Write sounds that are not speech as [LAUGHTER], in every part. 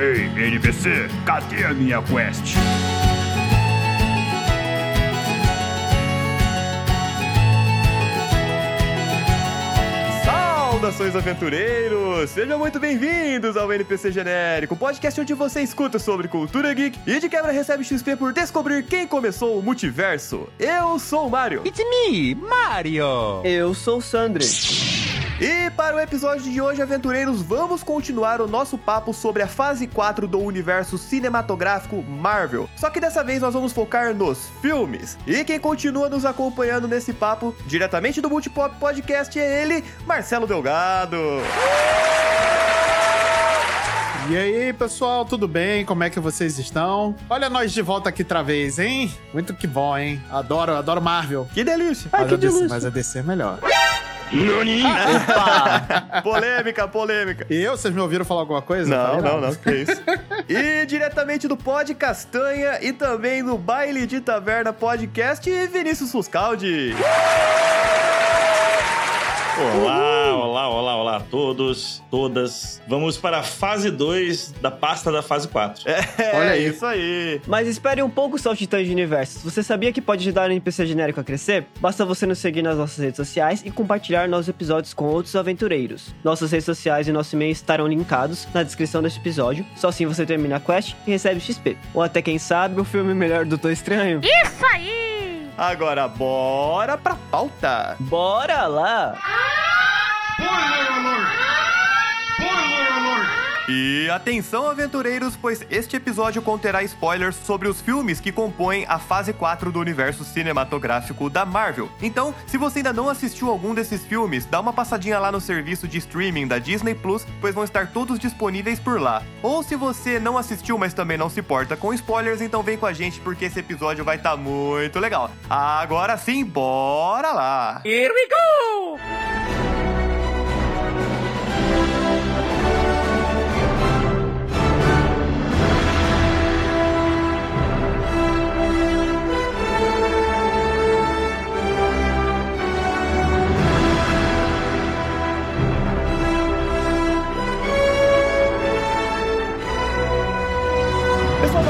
Ei, NPC, cadê a minha quest? Saudações aventureiros! Sejam muito bem-vindos ao NPC Genérico, podcast onde você escuta sobre cultura geek e de quebra recebe XP por descobrir quem começou o multiverso. Eu sou o Mario. It's me, Mario! Eu sou o Sandro. E para o episódio de hoje, aventureiros, vamos continuar o nosso papo sobre a fase 4 do universo cinematográfico Marvel. Só que dessa vez nós vamos focar nos filmes. E quem continua nos acompanhando nesse papo, diretamente do Multipop Podcast, é ele, Marcelo Delgado. E aí, pessoal, tudo bem? Como é que vocês estão? Olha nós de volta aqui outra vez, hein? Muito que bom, hein? Adoro, adoro Marvel. Que delícia! Mas, que a DC, delícia. mas a DC é melhor. Polêmica, polêmica. E eu, vocês me ouviram falar alguma coisa? Não, não, não, que isso. [LAUGHS] E diretamente do Pod Castanha e também do Baile de Taverna Podcast, Vinícius Fuscaldi. Olá, olá, olá, olá a todos, todas. Vamos para a fase 2 da pasta da fase 4. É, Olha aí. isso aí. Mas espere um pouco, Saltitães de Universos. Você sabia que pode ajudar o NPC genérico a crescer? Basta você nos seguir nas nossas redes sociais e compartilhar nossos episódios com outros aventureiros. Nossas redes sociais e nosso e-mail estarão linkados na descrição desse episódio. Só assim você termina a quest e recebe XP. Ou até quem sabe, o filme melhor do Doutor Estranho. Agora bora pra pauta. Bora lá! E atenção, aventureiros, pois este episódio conterá spoilers sobre os filmes que compõem a fase 4 do universo cinematográfico da Marvel. Então, se você ainda não assistiu algum desses filmes, dá uma passadinha lá no serviço de streaming da Disney Plus, pois vão estar todos disponíveis por lá. Ou se você não assistiu, mas também não se importa com spoilers, então vem com a gente porque esse episódio vai estar muito legal. Agora sim, bora lá! Here we go!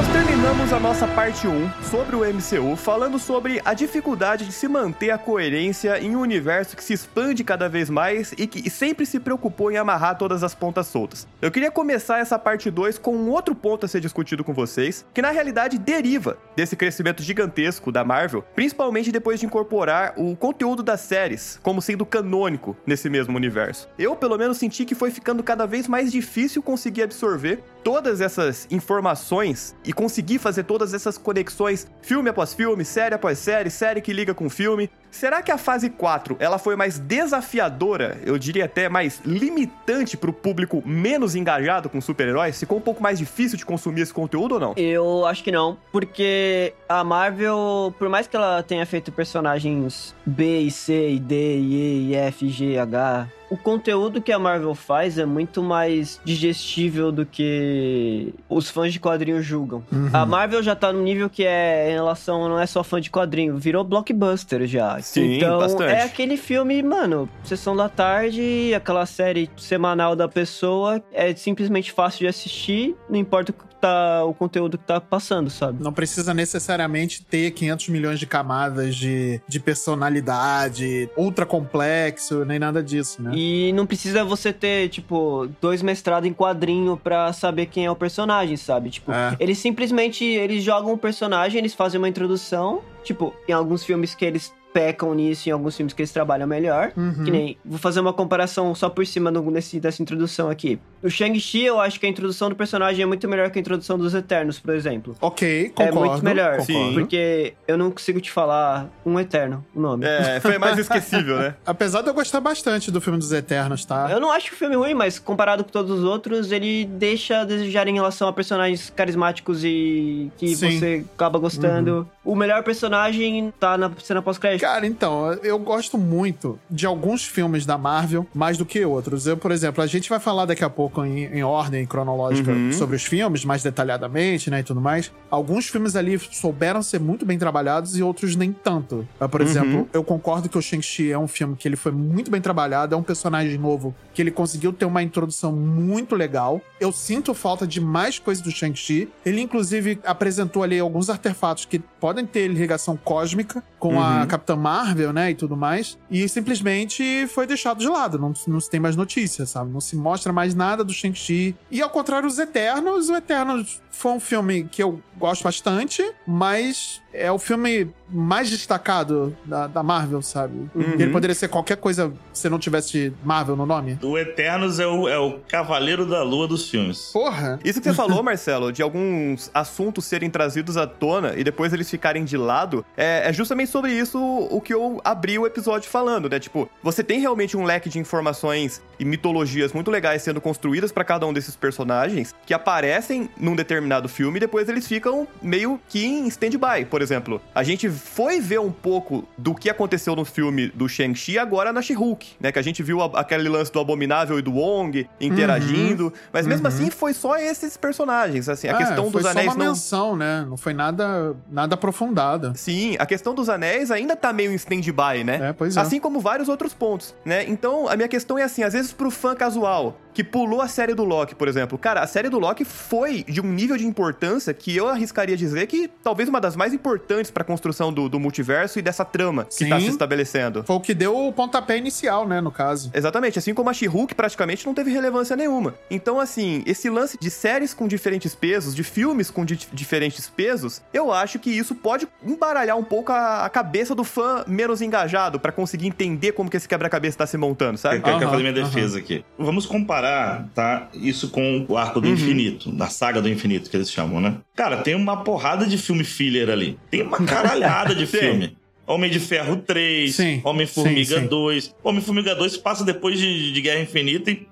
Nós terminamos a nossa parte 1 sobre o MCU, falando sobre a dificuldade de se manter a coerência em um universo que se expande cada vez mais e que sempre se preocupou em amarrar todas as pontas soltas. Eu queria começar essa parte 2 com um outro ponto a ser discutido com vocês, que na realidade deriva desse crescimento gigantesco da Marvel, principalmente depois de incorporar o conteúdo das séries como sendo canônico nesse mesmo universo. Eu, pelo menos, senti que foi ficando cada vez mais difícil conseguir absorver todas essas informações e conseguir fazer todas essas conexões, filme após filme, série após série, série que liga com filme. Será que a fase 4, ela foi mais desafiadora, eu diria até mais limitante pro público menos engajado com super-heróis? Ficou um pouco mais difícil de consumir esse conteúdo ou não? Eu acho que não, porque a Marvel, por mais que ela tenha feito personagens B e C e D e E e F G H, o conteúdo que a Marvel faz é muito mais digestível do que os fãs de quadrinhos julgam. A Marvel já tá no nível que é em relação, não é só fã de quadrinho, virou blockbuster já. Sim, então bastante. é aquele filme, mano, sessão da tarde, aquela série semanal da pessoa, é simplesmente fácil de assistir, não importa o, que tá, o conteúdo que tá passando, sabe? Não precisa necessariamente ter 500 milhões de camadas de, de personalidade, ultra complexo, nem nada disso, né? E não precisa você ter, tipo, dois mestrados em quadrinho pra saber quem é o personagem, sabe? Tipo, É. eles simplesmente eles jogam o personagem, eles fazem uma introdução. Tipo, em alguns filmes que eles pecam nisso, em alguns filmes que eles trabalham melhor. Uhum. Que nem. Vou fazer uma comparação só por cima no- nesse, dessa introdução aqui. O Shang-Chi, eu acho que a introdução do personagem é muito melhor que a introdução dos Eternos, por exemplo. Ok, concordo. é muito melhor. concordo. Porque eu não consigo te falar um Eterno, o nome. É, foi mais esquecível, né? [LAUGHS] Apesar de eu gostar bastante do filme dos Eternos, tá? Eu não acho o filme ruim, mas comparado com todos os outros, ele deixa a desejar em relação a personagens carismáticos e que Sim. você acaba gostando. O melhor personagem tá na cena pós-crédito Cara, então, eu gosto muito de alguns filmes da Marvel mais do que outros. Eu, por exemplo, a gente vai falar daqui a pouco em, em ordem cronológica Uhum. sobre os filmes, mais detalhadamente, né, e tudo mais. Alguns filmes ali souberam ser muito bem trabalhados e outros nem tanto. Por Uhum. exemplo, eu concordo que o Shang-Chi é um filme que ele foi muito bem trabalhado, é um personagem novo que ele conseguiu ter uma introdução muito legal. Eu sinto falta de mais coisas do Shang-Chi. Ele, inclusive, apresentou ali alguns artefatos que podem ter ligação cósmica com a Uhum. Capitã Marvel, né, e tudo mais. E simplesmente foi deixado de lado. Não, não se tem mais notícias, sabe? Não se mostra mais nada do Shang-Chi. E ao contrário, os Eternos, o Eternos foi um filme que eu gosto bastante, mas é o filme mais destacado da, da Marvel, sabe? Uhum. Ele poderia ser qualquer coisa se não tivesse Marvel no nome. O Eternos é o, é o cavaleiro da lua dos filmes. Porra! Isso que você [LAUGHS] falou, Marcelo, de alguns assuntos serem trazidos à tona e depois eles ficarem de lado, é, é justamente sobre isso o que eu abri o episódio falando, né? Tipo, você tem realmente um leque de informações e mitologias muito legais sendo construídas pra cada um desses personagens que aparecem num determinado filme e depois eles ficam meio que em stand-by. Por exemplo, a gente foi ver um pouco do que aconteceu no filme do Shang-Chi agora na She-Hulk, né? Que a gente viu a- aquele lance do Abominável e do Wong interagindo, mas mesmo assim foi só esses personagens, assim, a É, questão dos só anéis uma não... menção, né? Não foi nada, nada aprofundada. Sim, a questão dos anéis ainda tá meio em stand-by, né? É, pois é. Assim como vários outros pontos, né? Então, a minha questão é assim, às vezes pro fã casual, que pulou a série do Loki, por exemplo. Cara, a série do Loki foi de um nível de importância que eu arriscaria dizer que talvez uma das mais importantes pra construção do, do multiverso e dessa trama que tá Sim. se estabelecendo. Foi o que deu o pontapé inicial, né, no caso. Exatamente, assim como a She-Hulk praticamente não teve relevância nenhuma. Então, assim, esse lance de séries com diferentes pesos, de filmes com di- diferentes pesos, eu acho que isso pode embaralhar um pouco a, a cabeça do fã menos engajado pra conseguir entender como que esse quebra-cabeça tá se montando, Eu sabe? quero, quero Aham, fazer minha defesa aqui. Vamos comparar, tá? Isso com o arco do Uhum. infinito, da saga do infinito que eles chamam, né? Cara, tem uma porrada de filme filler ali. Tem uma caralhada [LAUGHS] de Tem. filme. Homem de Ferro 3, Sim, Homem-Formiga sim, sim. 2. Homem-Formiga 2 passa depois de, de Guerra Infinita e.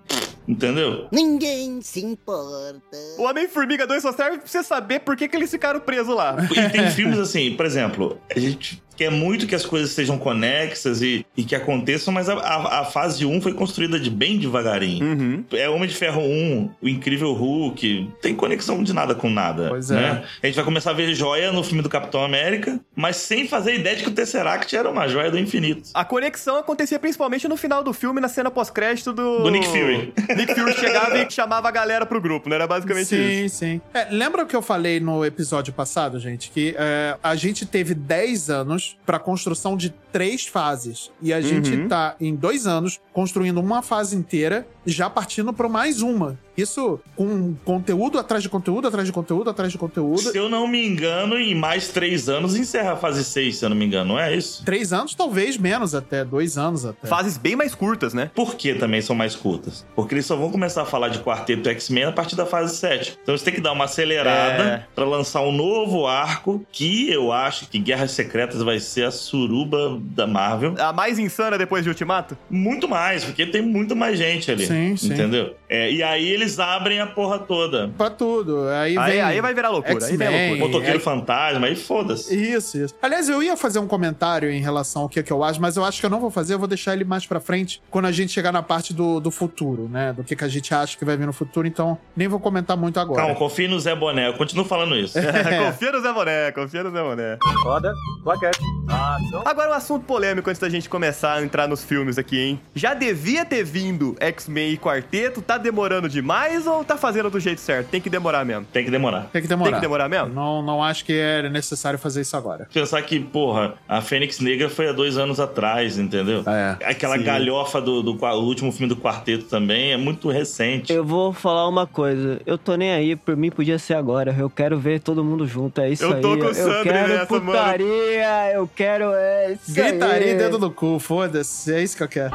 Entendeu? Ninguém se importa. O Homem-Formiga 2 só serve pra você saber por que, que eles ficaram presos lá. E tem filmes assim, por exemplo, a gente quer muito que as coisas sejam conexas e, e que aconteçam, mas a, a- a fase 1 foi construída de bem devagarinho. Uhum. É Homem de Ferro 1, o Incrível Hulk, não tem conexão de nada com nada. Pois é. né? A gente vai começar a ver joia no filme do Capitão América, mas sem fazer ideia de que o Tesseract era uma joia do infinito. A conexão acontecia principalmente no final do filme, na cena pós-crédito do... Do Nick Fury. [LAUGHS] Nick Fury chegava e chamava a galera pro grupo, não era basicamente sim, isso. sim. É, lembra o que eu falei no episódio passado, gente? Que é, a gente teve 10 anos pra construção de três fases. E a gente Uhum. tá em dois anos construindo uma fase inteira, já partindo pra mais uma. Isso com conteúdo atrás de conteúdo, atrás de conteúdo, atrás de conteúdo. Se eu não me engano, em mais três anos encerra a fase 6, se eu não me engano, não é isso? Três anos, talvez menos até, dois anos até. Fases bem mais curtas, né? Por que também são mais curtas? Porque eles só vão começar a falar de quarteto X-Men a partir da fase 7. Então eles têm que dar uma acelerada É. pra lançar um novo arco que eu acho que Guerras Secretas vai ser a suruba da Marvel. A mais insana depois de Ultimato? Muito mais, porque tem muito mais gente ali. Sim, sim. Entendeu? É, e aí eles abrem a porra toda. Pra tudo. Aí, Aí, vem aí vai virar loucura, aí vem loucura. Motoqueiro é- fantasma, aí foda-se. Isso, isso. Aliás, eu ia fazer um comentário em relação ao que, que eu acho, mas eu acho que eu não vou fazer, eu vou deixar ele mais pra frente quando a gente chegar na parte do, do futuro, né? Do que, que a gente acha que vai vir no futuro, então nem vou comentar muito agora. Calma, confie no Zé Boné. Eu continuo falando isso. [LAUGHS] confia no Zé Boné, confia no Zé Boné. Roda, plaquete. Ação. Agora um assunto polêmico antes da gente começar a entrar nos filmes aqui, hein? Já devia ter vindo X-Men e Quarteto, tá demorando demais ou tá fazendo do jeito certo? Tem que demorar mesmo. Tem que demorar. Tem que demorar. Tem que demorar mesmo? Não, não acho que é necessário fazer isso agora. Pensar que, porra, a Fênix Negra foi há dois anos atrás, entendeu? É. Aquela Sim. galhofa do, do qua- o último filme do quarteto também é muito recente. Eu vou falar uma coisa. Eu tô nem aí, por mim podia ser agora. Eu quero ver todo mundo junto, é isso Eu aí. tô com o eu Sandro quero nessa, mano. putaria, eu quero é isso Gritaria aí. dedo no cu, foda-se. É isso que eu quero.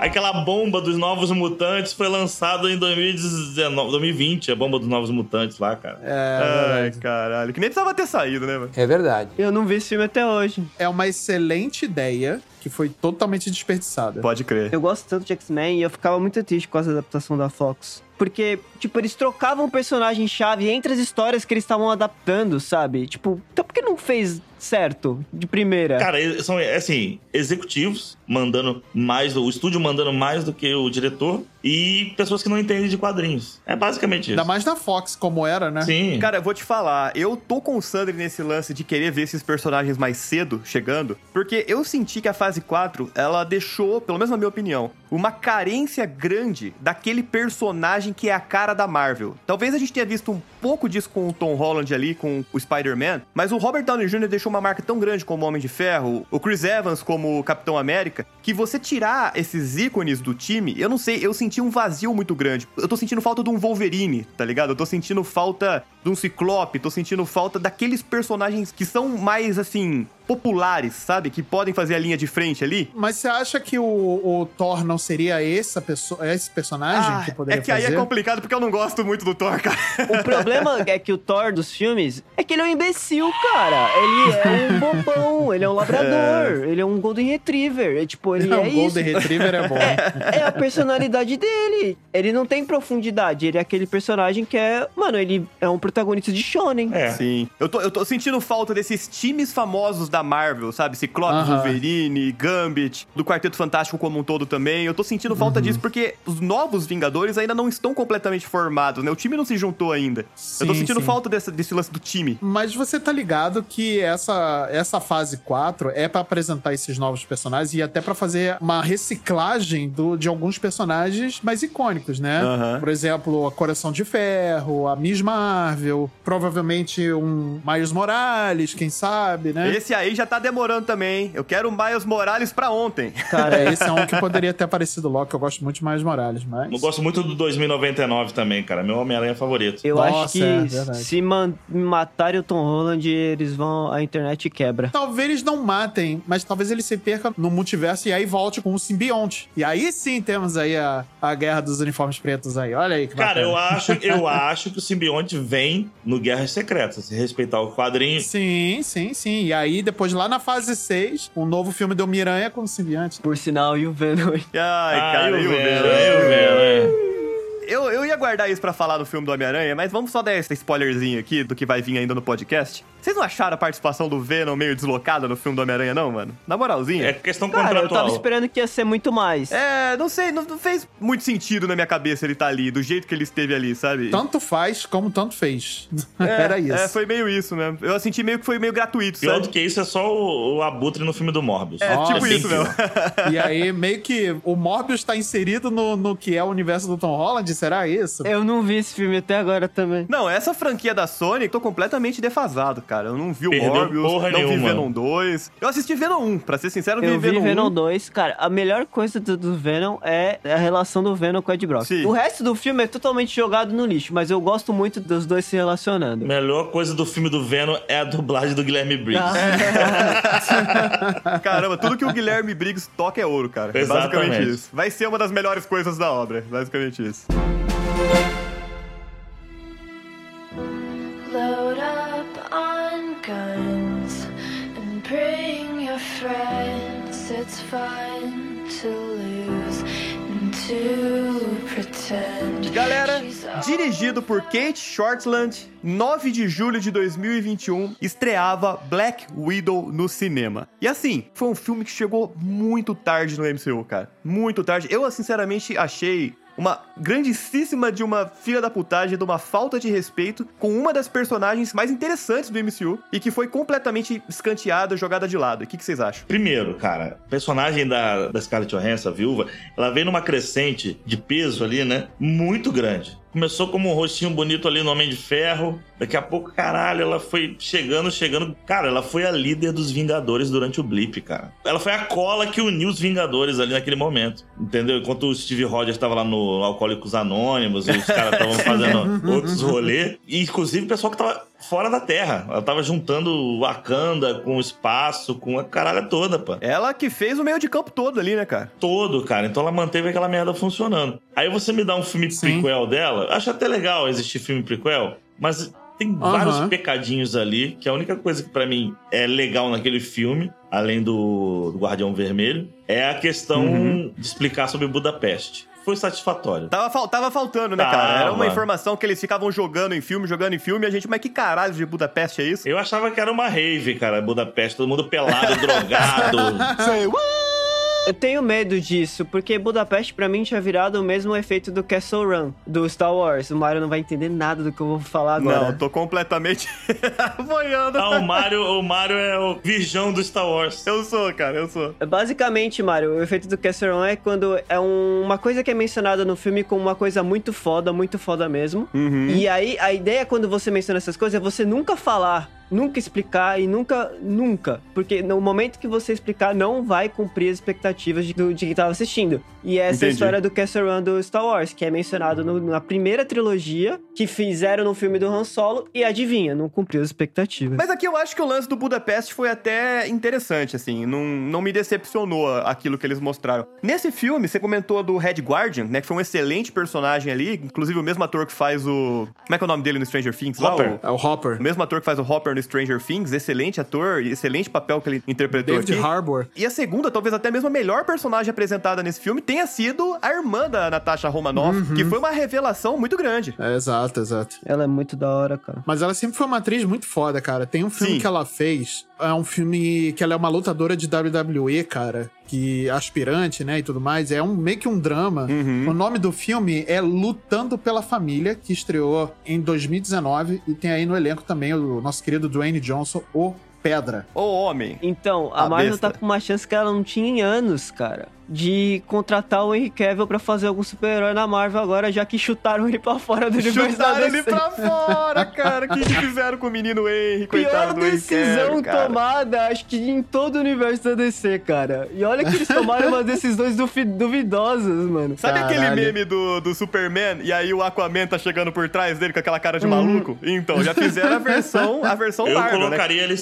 Aquela bomba dos Novos Mutantes foi lançada em 2019, 2020, a bomba dos Novos Mutantes lá, cara. É, Ai, caralho. Que nem precisava ter saído, né, mano? É verdade. Eu não vi esse filme até hoje. é uma excelente ideia que foi totalmente desperdiçada. Pode crer. Eu gosto tanto de X-Men e eu ficava muito triste com essa adaptação da Fox. Porque, tipo, eles trocavam o personagem-chave entre as histórias que eles estavam adaptando, sabe? Tipo, então por que não fez certo de primeira? Cara, são, assim, executivos mandando mais, o estúdio mandando mais do que o diretor e pessoas que não entendem de quadrinhos. É basicamente isso. Ainda mais na Fox, como era, né? Sim. Cara, eu vou te falar, eu tô com o Sandri nesse lance de querer ver esses personagens mais cedo chegando, porque eu senti que a fase 4, ela deixou, pelo menos na minha opinião, uma carência grande daquele personagem que é a cara da Marvel. Talvez a gente tenha visto um pouco disso com o Tom Holland ali, com o Spider-Man, mas o Robert Downey Jr. deixou uma marca tão grande como Homem de Ferro, o Chris Evans como Capitão América, que você tirar esses ícones do time, eu não sei, eu senti um vazio muito grande. Eu tô sentindo falta de um Wolverine, tá ligado? Eu tô sentindo falta de um Ciclope, tô sentindo falta daqueles personagens que são mais, assim, populares, sabe? Que podem fazer a linha de frente ali. Mas você acha que o, o Thor não seria essa pessoa, esse personagem Ah, que poderia é que fazer? aí é complicado porque eu não gosto muito do Thor, cara. O problema é que o Thor dos filmes é que ele é um imbecil, cara. Ele é um [LAUGHS] bobão, ele é um labrador, ele é um golden retriever. É, tipo, ele Não, é o Golden isso. Retriever é bom. [LAUGHS] É a personalidade dele. Ele não tem profundidade. Ele é aquele personagem que é. Mano, ele é um protagonista de Shonen. É. Sim. Eu tô, eu tô sentindo falta desses times famosos da Marvel, sabe? Ciclope, Aham. Wolverine, Gambit, do Quarteto Fantástico como um todo também. Eu tô sentindo Uhum. falta disso porque os novos Vingadores ainda não estão completamente formados, né? O time não se juntou ainda. eu tô Sim, sentindo sim. falta desse, desse lance do time. Mas você tá ligado que essa, essa fase 4 é pra apresentar esses novos personagens e até pra fazer uma reciclagem do, de alguns personagens mais icônicos, né? Aham. Por exemplo, a Coração de Ferro, a Miss Marvel, provavelmente um Miles Morales, quem sabe, né? Esse aí já tá demorando também, hein? Eu quero o Miles Morales pra ontem. Cara, [LAUGHS] esse é um que poderia ter aparecido logo, que eu gosto muito de Miles Morales, mas... Eu gosto muito do 2099 também, cara. Meu Homem-Aranha favorito. Eu Nossa, acho que é se matarem o Tom Holland, eles vão. A internet quebra. Talvez eles não matem, mas talvez ele se perca no multiverso e aí volte com o simbionte. E aí sim temos aí a, a guerra dos uniformes pretos aí. Olha aí que Cara, bacana. eu acho, eu [LAUGHS] acho que o simbionte vem no Guerras Secretas. Se respeitar o quadrinho. Sim, sim, sim. E aí, depois lá na fase 6, um novo filme do Miranha com o simbionte. Por sinal, e o Venom. [LAUGHS] Ai, Ah, cara, e o Venom? eu vendo, é. Eu, eu ia guardar isso pra falar no filme do Homem-Aranha, mas vamos só dar esse spoilerzinho aqui do que vai vir ainda no podcast. Vocês não acharam a participação do Venom meio deslocada no filme do Homem-Aranha, não, mano? Na moralzinha. É questão Cara, eu tava contratual. esperando que ia ser muito mais. É, não sei, não, não fez muito sentido na minha cabeça ele tá ali, do jeito que ele esteve ali, sabe? Tanto faz como tanto fez. [LAUGHS] É, Era isso. É, foi meio isso mesmo. Eu senti meio que foi meio gratuito, Pior sabe? do que isso é só o, o Abutre no filme do Morbius. É, Nossa, tipo bem isso mesmo. E aí, meio que o Morbius tá inserido no, no que é o universo do Tom Holland, será isso? Eu não vi esse filme até agora também. Não, essa franquia da Sony, tô completamente defasado, cara. Eu não vi o Perdeu Morbius, porra não vi nenhuma. Venom 2. Eu assisti Venom 1, pra ser sincero, eu Eu vi Venom, Venom 1. 2. Cara, a melhor coisa do, do Venom é a relação do Venom com o Ed Brock. Sim. O resto do filme é totalmente jogado no lixo, mas eu gosto muito dos dois se relacionando. Melhor coisa do filme do Venom é a dublagem do Guilherme Briggs. [LAUGHS] Caramba, tudo que o Guilherme Briggs toca é ouro, cara. É Exatamente. Basicamente isso. Vai ser uma das melhores coisas da obra. Basicamente isso. Galera, dirigido por Kate Shortland, 9 de julho de 2021, estreava Black Widow no cinema. E assim, foi um filme que chegou muito tarde no MCU, cara. Muito tarde. Eu, sinceramente, achei uma grandíssima de uma filha da putagem, de uma falta de respeito com uma das personagens mais interessantes do MCU e que foi completamente escanteada, jogada de lado. O que, que vocês acham? Primeiro, cara, a personagem da, da Scarlett Johansson, a viúva, ela veio numa crescente de peso ali, né? Muito grande. Começou como um rostinho bonito ali no Homem de Ferro. Daqui a pouco, caralho, ela foi chegando, chegando. Cara, ela foi a líder dos Vingadores durante o Blip, cara. Ela foi a cola que uniu os Vingadores ali naquele momento. Entendeu? Enquanto o Steve Rogers estava lá no Alcoólicos Anônimos e os [LAUGHS] caras estavam fazendo outros rolês. E, inclusive, o pessoal que tava fora da Terra. Ela tava juntando Wakanda com o espaço, com a caralha toda, pô Ela que fez o meio de campo todo ali, né, cara? todo, cara. Então ela manteve aquela merda funcionando. Aí você me dá um filme Sim. prequel dela, acho até legal existir filme prequel, mas tem Aham. vários pecadinhos ali, que a única coisa que pra mim é legal naquele filme, além do, do Guardião Vermelho, é a questão Uhum. de explicar sobre Budapeste. foi satisfatório. Tava, fal- tava faltando, né, Tava. cara? Era uma informação que eles ficavam jogando em filme, jogando em filme, e a gente, mas que caralho de Budapeste é isso? Eu achava que era uma rave, cara, Budapeste, todo mundo pelado, [LAUGHS] drogado. Eu tenho medo disso, porque Budapeste pra mim tinha virado o mesmo efeito do Castle Run, do Star Wars. O Mario não vai entender nada do que eu vou falar agora. Não, tô completamente [LAUGHS] boiando. Ah, o Mario, o Mario é o virgão do Star Wars. Eu sou, cara, eu sou. Basicamente, Mario, o efeito do Castle Run é quando é um- uma coisa que é mencionada no filme como uma coisa muito foda, muito foda mesmo. Uhum. E aí, a ideia quando você menciona essas coisas é você nunca falar, nunca explicar e nunca, nunca. Porque no momento que você explicar, não vai cumprir as expectativas de, do- de quem tava assistindo. E essa é Entendi. história do Castle Run do Star Wars, que é mencionado no- na primeira trilogia, que fizeram no filme do Han Solo, e adivinha, não cumpriu as expectativas. Mas aqui eu acho que o lance do Budapeste foi até interessante, assim. Não, não me decepcionou aquilo que eles mostraram. Nesse filme, você comentou do Red Guardian, né? Que foi um excelente personagem ali. Inclusive o mesmo ator que faz o. Como é que é o nome dele no Stranger Things? lá? Hopper. O- É o Hopper. O mesmo ator que faz o Hopper no Stranger Things, excelente ator, excelente papel que ele interpretou David aqui. Harbour. E a segunda, talvez até mesmo a melhor personagem apresentada nesse filme, tenha sido a irmã da Natasha Romanoff, que foi uma revelação muito grande. É, exato, exato. Ela é muito da hora, cara. Mas ela sempre foi uma atriz muito foda, cara. Tem um filme Sim. que ela fez, é um filme que ela é uma lutadora de WWE, cara. Que aspirante, né, e tudo mais. É um meio que um drama. O nome do filme é Lutando pela Família, que estreou em 2019. E tem aí no elenco também o nosso querido Dwayne Johnson, o Pedra. Ô, homem. Então, a A Marvel besta. tá com uma chance que ela não tinha em anos, cara. De contratar o Henry Cavill pra fazer algum super-herói na Marvel agora, já que chutaram ele pra fora do universo Chutaram ele pra fora, cara. O que que fizeram com o menino Henry, Pior coitado do Henry decisão Cavill, cara. tomada, acho que em todo o universo da DC, cara. E olha que eles tomaram umas decisões duvi- duvidosas, mano. Sabe aquele Caralho. meme do, do Superman e aí o Aquaman tá chegando por trás dele com aquela cara de Uhum. maluco? Então, já fizeram a versão, a versão Eu Marvel, né? colocaria ele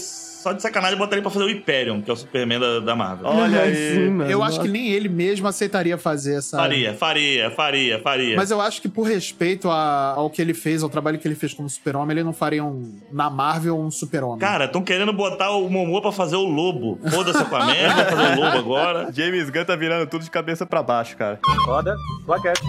só de sacanagem e botaria pra fazer o Hyperion, que é o Superman da, da Marvel. Olha aí. sim, mano. Eu acho que nem ele mesmo aceitaria fazer essa. Faria, faria, faria, faria. Mas eu acho que por respeito a- ao que ele fez, ao trabalho que ele fez como super-homem, ele não faria um, na Marvel um super-homem. Cara, estão querendo botar o Momoa pra fazer o lobo. Foda-se com a merda, fazer o lobo agora. [LAUGHS] James Gunn tá virando tudo de cabeça pra baixo, cara. Roda, plaquete,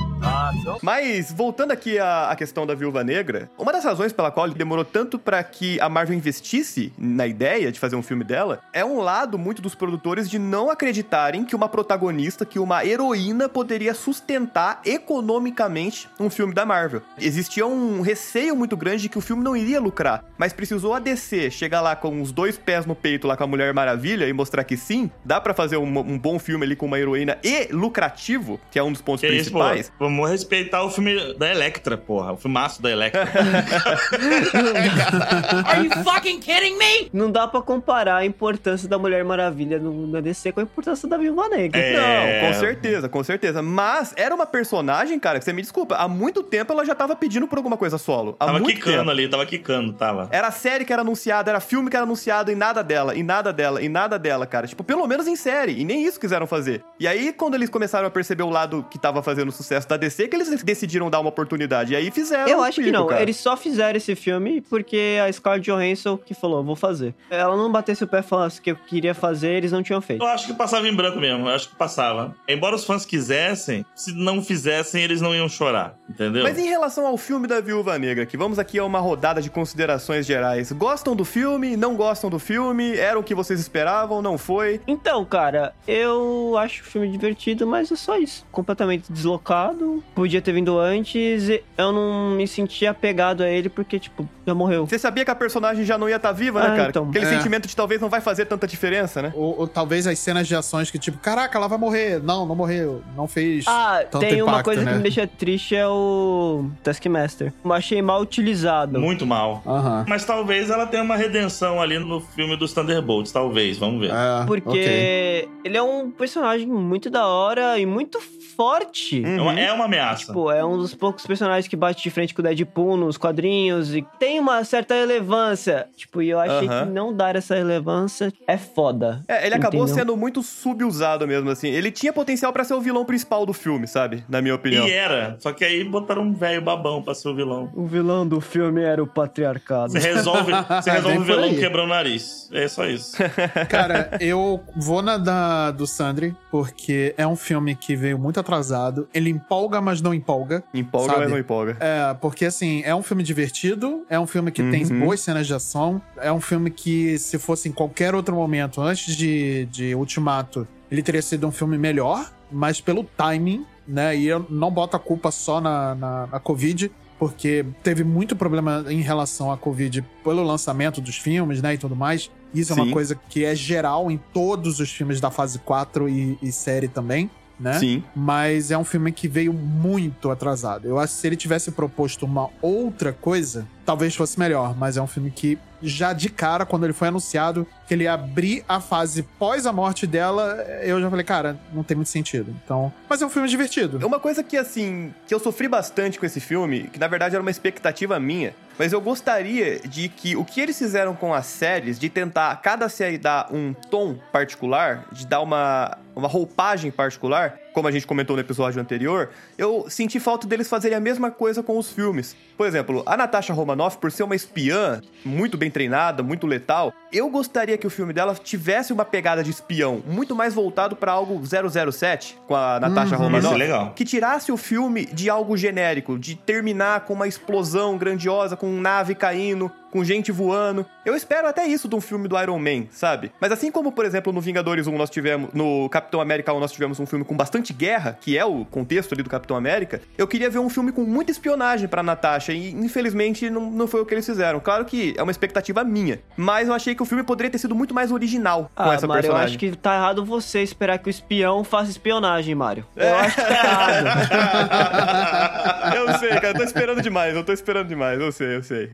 Mas, voltando aqui à, à questão da Viúva Negra, uma das razões pela qual ele demorou tanto pra que a Marvel investisse na ideia de fazer um filme dela é um lado muito dos produtores de não acreditarem que uma protagonista, que uma heroína poderia sustentar economicamente um filme da Marvel. Existia um receio muito grande de que o filme não iria lucrar, mas precisou a DC chegar lá com os dois pés no peito lá com a Mulher Maravilha e mostrar que sim, dá pra fazer um, um bom filme ali com uma heroína e lucrativo, que é um dos pontos Que isso, principais. Vamos respeitar o filme da Electra, porra. O filmaço da Electra. [LAUGHS] Are you fucking kidding me? Não dá pra comparar a importância da Mulher Maravilha no, na DC com a importância da Viúva Negra. É. Não, com certeza, com certeza. Mas era uma personagem, cara, que você me desculpa, há muito tempo ela já tava pedindo por alguma coisa solo. Há tava quicando tempo. ali, tava quicando, tava. Era série que era anunciada, era filme que era anunciado e nada dela, e nada dela, e nada dela, cara. Tipo, pelo menos em série. E nem isso quiseram fazer. E aí, quando eles começaram a perceber o lado que tava fazendo sucesso da DC, que eles decidiram dar uma oportunidade. E aí fizeram. Eu acho que não. cara. Eles só fizeram esse filme porque a Scarlett Johansson que falou, vou fazer. Ela não batesse o pé e falasse que eu queria fazer, eles não tinham feito. Eu acho que passava em branco mesmo, eu acho que passava. Embora os fãs quisessem, se não fizessem, eles não iam chorar, entendeu? Mas em relação ao filme da Viúva Negra, que vamos aqui a uma rodada de considerações gerais. Gostam do filme? Não gostam do filme? Era o que vocês esperavam? Não foi? Então, cara, eu acho o filme divertido, mas é só isso. Completamente deslocado. Podia ter vindo antes. e Eu não me sentia apegado a ele porque, tipo, já morreu. Você sabia que a personagem já não ia estar viva, né, Ah, cara? então. Aquele É. sentimento de talvez não vai fazer tanta diferença, né? Ou, ou talvez as cenas de ações que, tipo, caraca, ela vai morrer. Não, não morreu. Não fez. Ah, tanto tem uma impacto, coisa né? que me deixa triste é o Taskmaster. Eu achei mal utilizado. Muito mal. Mas talvez ela tenha uma redenção ali no filme dos Thunderbolts, talvez, vamos ver. É, Porque ok. ele é um personagem muito da hora e muito forte. Hum. É uma- É uma ameaça. ameaça. Tipo, é um dos poucos personagens que bate de frente com o Deadpool nos quadrinhos e tem uma certa relevância. Tipo, e eu achei Aham. que não dar essa relevância é foda. É, ele acabou Entendeu? sendo muito subusado mesmo, assim. Ele tinha potencial pra ser o vilão principal do filme, sabe? Na minha opinião. E era. Só que aí botaram um velho babão pra ser o vilão. O vilão do filme era o patriarcado. Você resolve, [LAUGHS] você resolve Bem o vilão quebrando o nariz. É só isso. [LAUGHS] Cara, eu vou na da, do Sandri, porque é um filme que veio muito atrasado. Ele empolga, mas não empolga. Empolga, Sabe? mas não empolga. É, porque assim, é um filme divertido, é um filme que tem Uhum. boas cenas de ação, é um filme que, se fosse em qualquer outro momento, antes de, de Ultimato, ele teria sido um filme melhor, mas pelo timing, né? E eu não boto a culpa só na, na, na Covid, porque teve muito problema em relação à Covid pelo lançamento dos filmes, né? E tudo mais. Isso é Sim. uma coisa que é geral em todos os filmes da fase 4 e, e série também. Né? Sim. mas é um filme que veio muito atrasado. Eu acho que se ele tivesse proposto uma outra coisa, talvez fosse melhor, mas é um filme que já de cara, quando ele foi anunciado que ele ia abrir a fase pós a morte dela, eu já falei, cara, não tem muito sentido. Então, mas é um filme divertido. Uma coisa que, assim, que eu sofri bastante com esse filme, que na verdade era uma expectativa minha, mas eu gostaria de que o que eles fizeram com as séries, de tentar cada série dar um tom particular, de dar uma, uma roupagem particular, como a gente comentou no episódio anterior, eu senti falta deles fazerem a mesma coisa com os filmes. Por exemplo, a Natasha Romanoff, por ser uma espiã muito bem treinada, muito letal, eu gostaria que o filme dela tivesse uma pegada de espião, muito mais voltado pra algo 007, com a Natasha Uhum. Romanoff. É legal. Que tirasse o filme de algo genérico, de terminar com uma explosão grandiosa, com nave caindo, com gente voando. Eu espero até isso de um filme do Iron Man, sabe? Mas assim como, por exemplo, no Vingadores 1 nós tivemos, no Capitão América 1 nós tivemos um filme com bastante guerra, que é o contexto ali do Capitão América, eu queria ver um filme com muita espionagem pra Natasha e infelizmente não, não foi o que eles fizeram. Claro que é uma expectativa minha, mas eu achei que o filme poderia ter sido muito mais original com Ah, essa Mário, eu personagem. acho que tá errado você esperar que o espião faça espionagem, Mário. É. Eu acho que tá errado. [LAUGHS] eu sei, cara, eu tô esperando demais, eu tô esperando demais, eu sei, eu sei.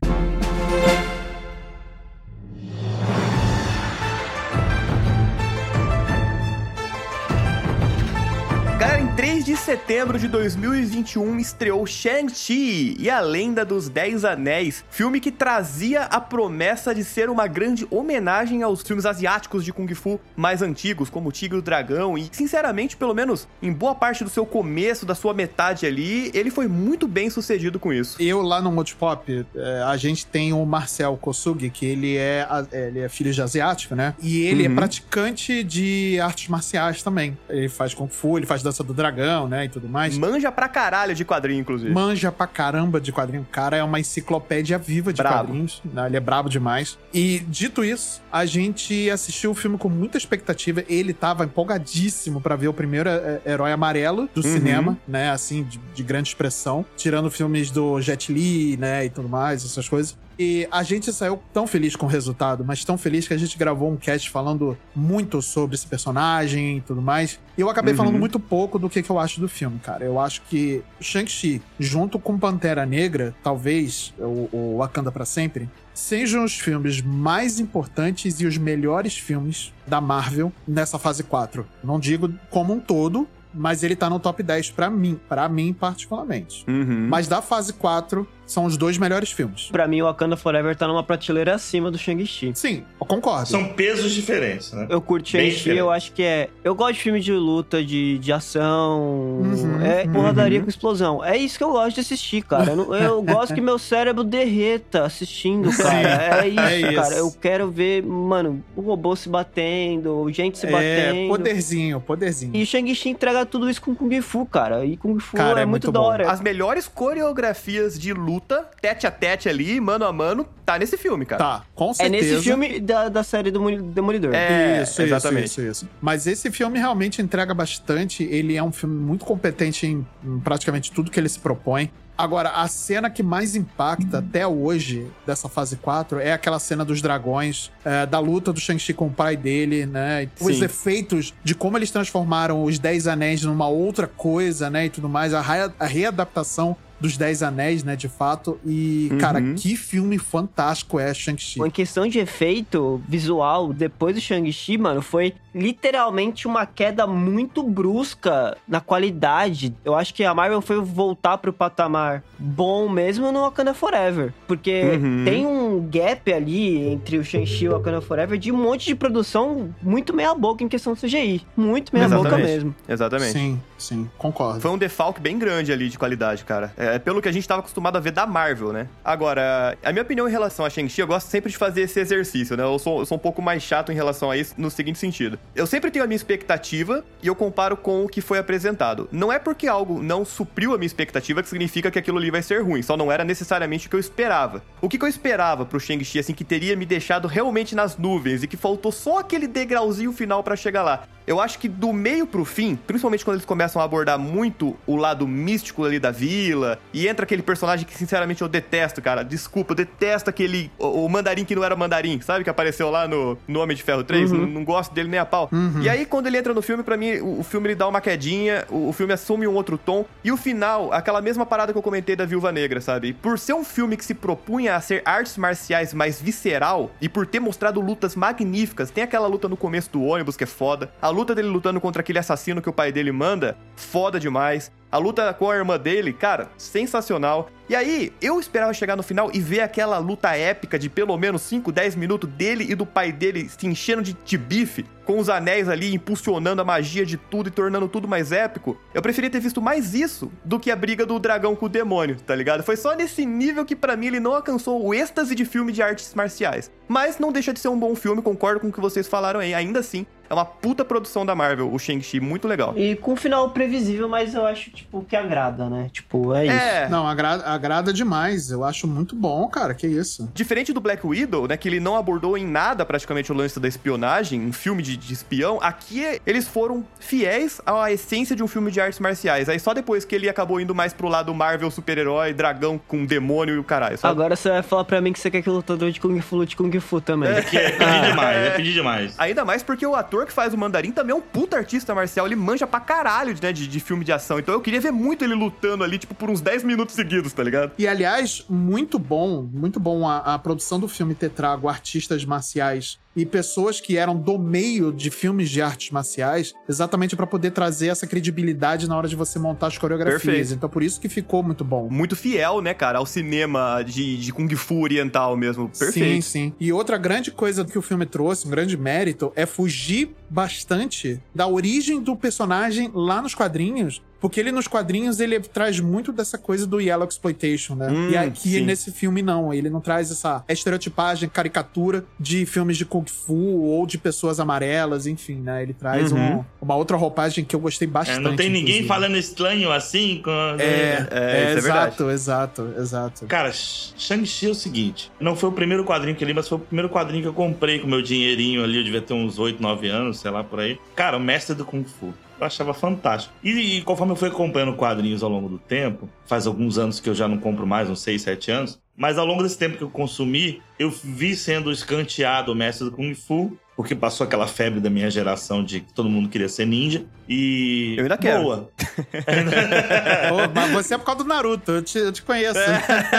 该。Em 3 de setembro de 2021 estreou Shang-Chi e a Lenda dos Dez Anéis, filme que trazia a promessa de ser uma grande homenagem aos filmes asiáticos de Kung Fu mais antigos, como o Tigre e o Dragão, e sinceramente, pelo menos em boa parte do seu começo, da sua metade ali, ele foi muito bem sucedido com isso. Eu lá no Multipop, é, a gente tem o Marcel Kosugi, que ele é, a- ele é filho de asiático, né? E ele Uhum. é praticante de artes marciais também. Ele faz Kung Fu, ele faz dança do dragão, né? E tudo mais. Manja pra caralho de quadrinho, inclusive. Manja pra caramba de quadrinho. O cara é uma enciclopédia viva de quadrinhos. né? Ele é brabo demais. E, dito isso, a gente assistiu o filme com muita expectativa. Ele tava empolgadíssimo pra ver o primeiro é, herói amarelo do Uhum. cinema, né? Assim, de, de grande expressão. Tirando filmes do Jet Li, né? E tudo mais, essas coisas. E a gente saiu tão feliz com o resultado, mas tão feliz que a gente gravou um cast falando muito sobre esse personagem e tudo mais. E eu acabei Uhum. falando muito pouco do que, que eu acho do filme, cara. Eu acho que Shang-Chi, junto com Pantera Negra, talvez, o, o Wakanda pra sempre, sejam os filmes mais importantes e os melhores filmes da Marvel nessa fase 4. Não digo como um todo, mas ele tá no top 10 pra mim, pra mim particularmente. Uhum. Mas da fase 4 são os dois melhores filmes. pra mim, o Wakanda Forever tá numa prateleira acima do Shang-Chi. Sim, eu concordo. São pesos diferentes, né? Eu curto Shang-Chi, eu acho que é. Eu gosto de filme de luta, de, de ação. Uhum, é uhum. porradaria com explosão. É isso que eu gosto de assistir, cara. Eu, não- eu [LAUGHS] gosto que meu cérebro derreta assistindo, cara. É isso, [LAUGHS] É isso. cara. Eu quero ver, mano, o robô se batendo, gente se é, batendo. poderzinho, poderzinho. E o Shang-Chi entrega tudo isso com Kung Fu, cara. E Kung Fu Cara, é, é muito muito da hora. As melhores coreografias de luta, tete a tete ali, mano a mano, tá nesse filme, cara. Tá, com É certeza. nesse filme da, da série do Demolidor. É, isso, exatamente. isso, isso, isso. Mas esse filme realmente entrega bastante. Ele é um filme muito competente em, em praticamente tudo que ele se propõe. Agora, a cena que mais impacta até hoje dessa fase 4 é aquela cena dos dragões, é, da luta do Shang-Chi com o pai dele, né? Os Sim. efeitos de como eles transformaram os Dez Anéis numa outra coisa, né? E tudo mais. A, a readaptação dos Dez Anéis, né, de fato. E, Uhum. cara, que filme fantástico é Shang-Chi. Em questão de efeito visual, depois do Shang-Chi, mano, foi literalmente uma queda muito brusca na qualidade. Eu acho que a Marvel foi voltar pro patamar bom mesmo no Wakanda Forever. Porque Uhum. tem um gap ali entre o Shang-Chi e o Wakanda Forever de um monte de produção muito meia-boca em questão do CGI. Muito meia-boca mesmo. Exatamente. Sim, sim, concordo. Foi um defalque bem grande ali de qualidade, cara. É pelo que a gente tava acostumado a ver da Marvel, né? Agora, a minha opinião em relação a Shang-Chi, eu gosto sempre de fazer esse exercício, né? Eu sou, eu sou um pouco mais chato em relação a isso no seguinte sentido. Eu sempre tenho a minha expectativa e eu comparo com o que foi apresentado. Não é porque algo não supriu a minha expectativa que significa que aquilo ali vai ser ruim, só não era necessariamente o que eu esperava. O que, que eu esperava pro Shang-Chi, assim, que teria me deixado realmente nas nuvens e que faltou só aquele degrauzinho final pra chegar lá? Eu acho que do meio pro fim, principalmente quando eles começam a abordar muito o lado místico ali da vila, e entra aquele personagem que sinceramente eu detesto, cara. Desculpa, eu detesto aquele. O, o mandarim que não era mandarim, sabe? Que apareceu lá no, no Homem de Ferro 3. Não, não gosto dele nem a pau. E aí, quando ele entra no filme, pra mim, o, o filme ele dá uma quedinha, o, o filme assume um outro tom. E o final, aquela mesma parada que eu comentei da Viúva Negra, sabe? Por ser um filme que se propunha a ser artes marciais mais visceral, e por ter mostrado lutas magníficas, tem aquela luta no começo do ônibus que é foda. A luta dele lutando contra aquele assassino que o pai dele manda, foda demais. A luta com a irmã dele, cara, sensacional. E aí, eu esperava chegar no final e ver aquela luta épica de pelo menos 5, 10 minutos dele e do pai dele se enchendo de, de bife, com os anéis ali impulsionando a magia de tudo e tornando tudo mais épico. Eu preferia ter visto mais isso do que a briga do dragão com o demônio, tá ligado? Foi só nesse nível que pra mim ele não alcançou o êxtase de filme de artes marciais. Mas não deixa de ser um bom filme, concordo com o que vocês falaram aí. Ainda assim, é uma puta produção da Marvel, o Shang-Chi, muito legal. E com um final previsível, mas eu acho, tipo, que agrada, né? Tipo, é isso. É, Não, agrada, agrada demais. Eu acho muito bom, cara. Que isso. Diferente do Black Widow, né, que ele não abordou em nada praticamente o lance da espionagem, um filme de, de espião, aqui eles foram fiéis à essência de um filme de artes marciais. Aí só depois que ele acabou indo mais pro lado Marvel, super-herói, dragão com demônio e o caralho, sabe? Agora você vai falar pra mim que você quer que o lutador de Kung Fu lute Kung Fu também. Que é pedir demais, é pedir demais. Ainda mais porque o ator que faz o Mandarim também é um puta artista marcial, ele manja pra caralho né, de, de filme de ação. Então eu queria ver muito ele lutando ali, tipo, por uns 10 minutos seguidos, tá ligado? E, aliás, muito bom, muito bom a, a produção do filme ter trago artistas marciais e pessoas que eram do meio de filmes de artes marciais, exatamente pra poder trazer essa credibilidade na hora de você montar as coreografias. Perfeito. Então, por isso que ficou muito bom. Muito fiel, né, cara, ao cinema de, de Kung Fu oriental mesmo. Sim, Perfeito. sim. E outra grande coisa que o filme trouxe, um grande mérito, é fugir bastante da origem do personagem lá nos quadrinhos. Porque ele nos quadrinhos ele traz muito dessa coisa do Yellow Exploitation, né? Hum, e aqui sim. nesse filme não, ele não traz essa estereotipagem, caricatura de filmes de Kung Fu ou de pessoas amarelas, enfim, né? Ele traz Uhum. um- uma outra roupagem que eu gostei É, bastante. não tem ninguém inclusive. falando estranho assim. Com... É, É, é, isso é verdade. exato, exato, exato. Cara, Shang-Chi é o seguinte: não foi o primeiro quadrinho que eu li, mas foi o primeiro quadrinho que eu comprei com meu dinheirinho ali. Eu devia ter uns 8, 9 anos, sei lá por aí. Cara, o mestre do Kung Fu. Eu achava fantástico. E, e conforme eu fui acompanhando quadrinhos ao longo do tempo, faz alguns anos que eu já não compro mais, uns 6, 7 anos. Mas ao longo desse tempo que eu consumi, eu vi sendo escanteado o mestre do Kung Fu. Porque passou aquela febre da minha geração de que todo mundo queria ser ninja. E. Eu ainda quero. Boa. [LAUGHS] Pô, mas você é por causa do Naruto, eu te, eu te conheço.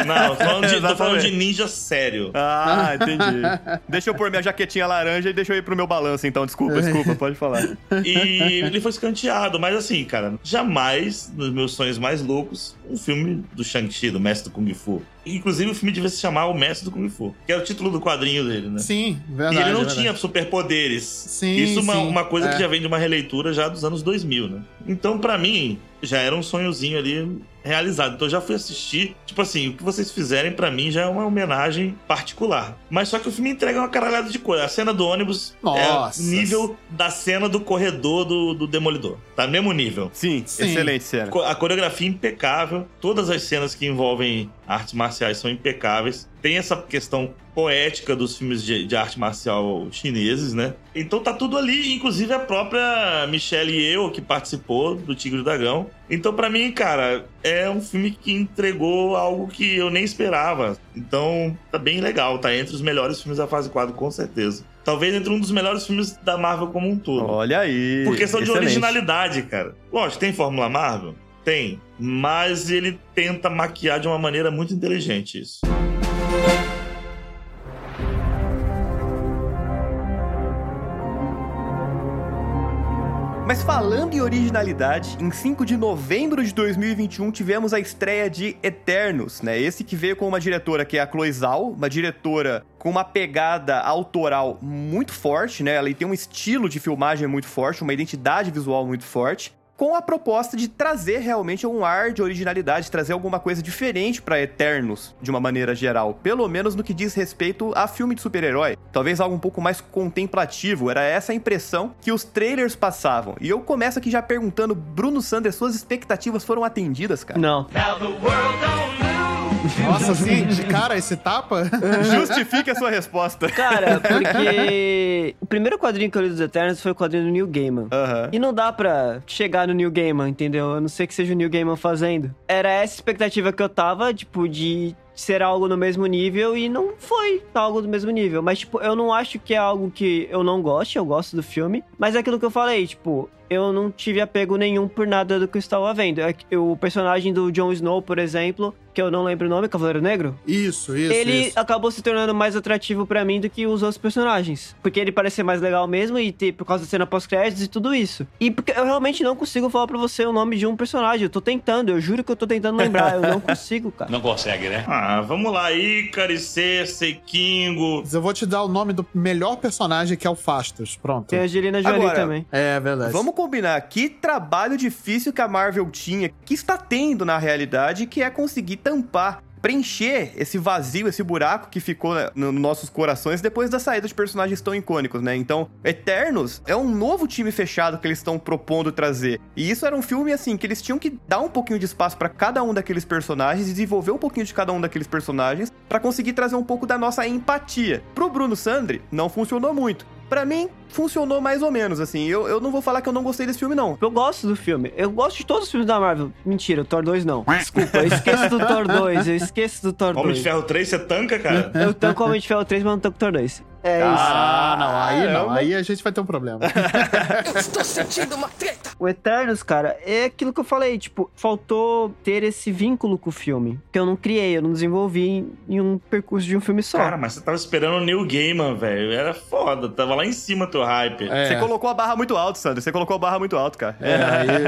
Não, tô falando, de, tô falando de ninja sério. Ah, entendi. deixa eu pôr minha jaquetinha laranja e deixa eu ir pro meu balanço, então. Desculpa, desculpa, pode falar. E ele foi escanteado, mas assim, cara, jamais, nos meus sonhos mais loucos, um filme do Shang-Chi, do Mestre do Kung Fu. Inclusive, o filme devia se chamar O Mestre do Kung Fu, que é o título do quadrinho dele, né? Sim, E verdade. ele não verdade. tinha superpoderes. Sim, Isso é uma, uma coisa é. que já vem de uma releitura já dos anos 2000, né? Então, pra mim, já era um sonhozinho ali realizado. Então, eu já fui assistir. Tipo assim, o que vocês fizerem pra mim já é uma homenagem particular. Mas só que o filme entrega uma caralhada de coisa. A cena do ônibus Nossa. é nível da cena do corredor do, do Demolidor. Tá mesmo nível. Sim, Sim. excelente cena. A coreografia é impecável. Todas as cenas que envolvem artes marciais são impecáveis. Tem essa questão poética dos filmes de, de arte marcial chineses, né? Então tá tudo ali, inclusive a própria Michelle Yeoh, que participou do Tigre e o Dragão. Então, pra mim, cara, é um filme que entregou algo que eu nem esperava. Então, tá bem legal. Tá entre os melhores filmes da fase 4, com certeza. Talvez entre um dos melhores filmes da Marvel como um todo. Olha aí. Por questão de excelente. originalidade, cara. Lógico, tem Fórmula Marvel? Tem. Mas ele tenta maquiar de uma maneira muito inteligente isso. Mas falando em originalidade, em 5 de novembro de 2021 tivemos a estreia de Eternos, né? Esse que veio com uma diretora que é a Chloe Zhao, uma diretora com uma pegada autoral muito forte, né? Ela tem um estilo de filmagem muito forte, uma identidade visual muito forte com a proposta de trazer realmente um ar de originalidade, trazer alguma coisa diferente para Eternos, de uma maneira geral, pelo menos no que diz respeito a filme de super-herói. Talvez algo um pouco mais contemplativo, era essa a impressão que os trailers passavam. E eu começo aqui já perguntando, Bruno Sanders, suas expectativas foram atendidas, cara? Não. Nossa, assim, de cara, esse tapa? [LAUGHS] Justifique a sua resposta. Cara, porque o primeiro quadrinho que eu li dos Eternos foi o quadrinho do Neil Gaiman. Aham. E não dá pra chegar no Neil Gaiman, entendeu? A não ser que seja o Neil Gaiman fazendo. Era essa expectativa que eu tava, tipo, de ser algo no mesmo nível e não foi algo do mesmo nível. Mas, tipo, eu não acho que é algo que eu não goste, eu gosto do filme. Mas é aquilo que eu falei, tipo, eu não tive apego nenhum por nada do que eu estava vendo. É O personagem do Jon Snow, por exemplo, que eu não lembro o nome, Cavaleiro Negro, Isso, isso, ele isso. acabou se tornando mais atrativo pra mim do que os outros personagens. Porque ele parecia mais legal mesmo e ter, por causa da cena pós-créditos e tudo isso. E porque eu realmente não consigo falar pra você o nome de um personagem. Eu tô tentando, eu juro que eu tô tentando lembrar. Eu não [LAUGHS] consigo, cara. Não consegue, né? Ah, vamos lá, Ícaro, Cersei, Kingo. Mas Eu vou te dar o nome do melhor personagem, que é o Fastos. Pronto. Tem a Angelina Jolie Agora, também. É verdade. Vamos combinar, que trabalho difícil que a Marvel tinha, que está tendo na realidade, que é conseguir tampar, preencher esse vazio, esse buraco que ficou né, no- nos nossos corações depois da saída de personagens tão icônicos, né? Então, Eternos é um novo time fechado que eles estão propondo trazer. E isso era um filme, assim, que eles tinham que dar um pouquinho de espaço pra cada um daqueles personagens, desenvolver um pouquinho de cada um daqueles personagens, pra conseguir trazer um pouco da nossa empatia. Pro Bruno Sandri, não funcionou muito. Pra mim, funcionou mais ou menos, assim. Eu, eu não vou falar que eu não gostei desse filme, não. Eu gosto do filme. Eu gosto de todos os filmes da Marvel. Mentira, o Thor 2 não. Desculpa, eu esqueço do Thor 2. Eu esqueço do Thor Homem 2. de Ferro 3, você tanca, cara? Eu tanco o Homem de Ferro 3, mas não tanco o Thor 2. É isso. Ah, não, aí não. Aí a gente vai ter um problema. [LAUGHS] O Eternos, cara, é aquilo que eu falei, tipo, faltou ter esse vínculo com o filme. Que eu não criei, eu não desenvolvi em, em um percurso de um filme só. Cara, mas você tava esperando o Neil Gaiman, velho. Era foda. Tava lá em cima teu hype. É, Você colocou a barra muito alto, Sandro. Você colocou a barra muito alto, cara. é,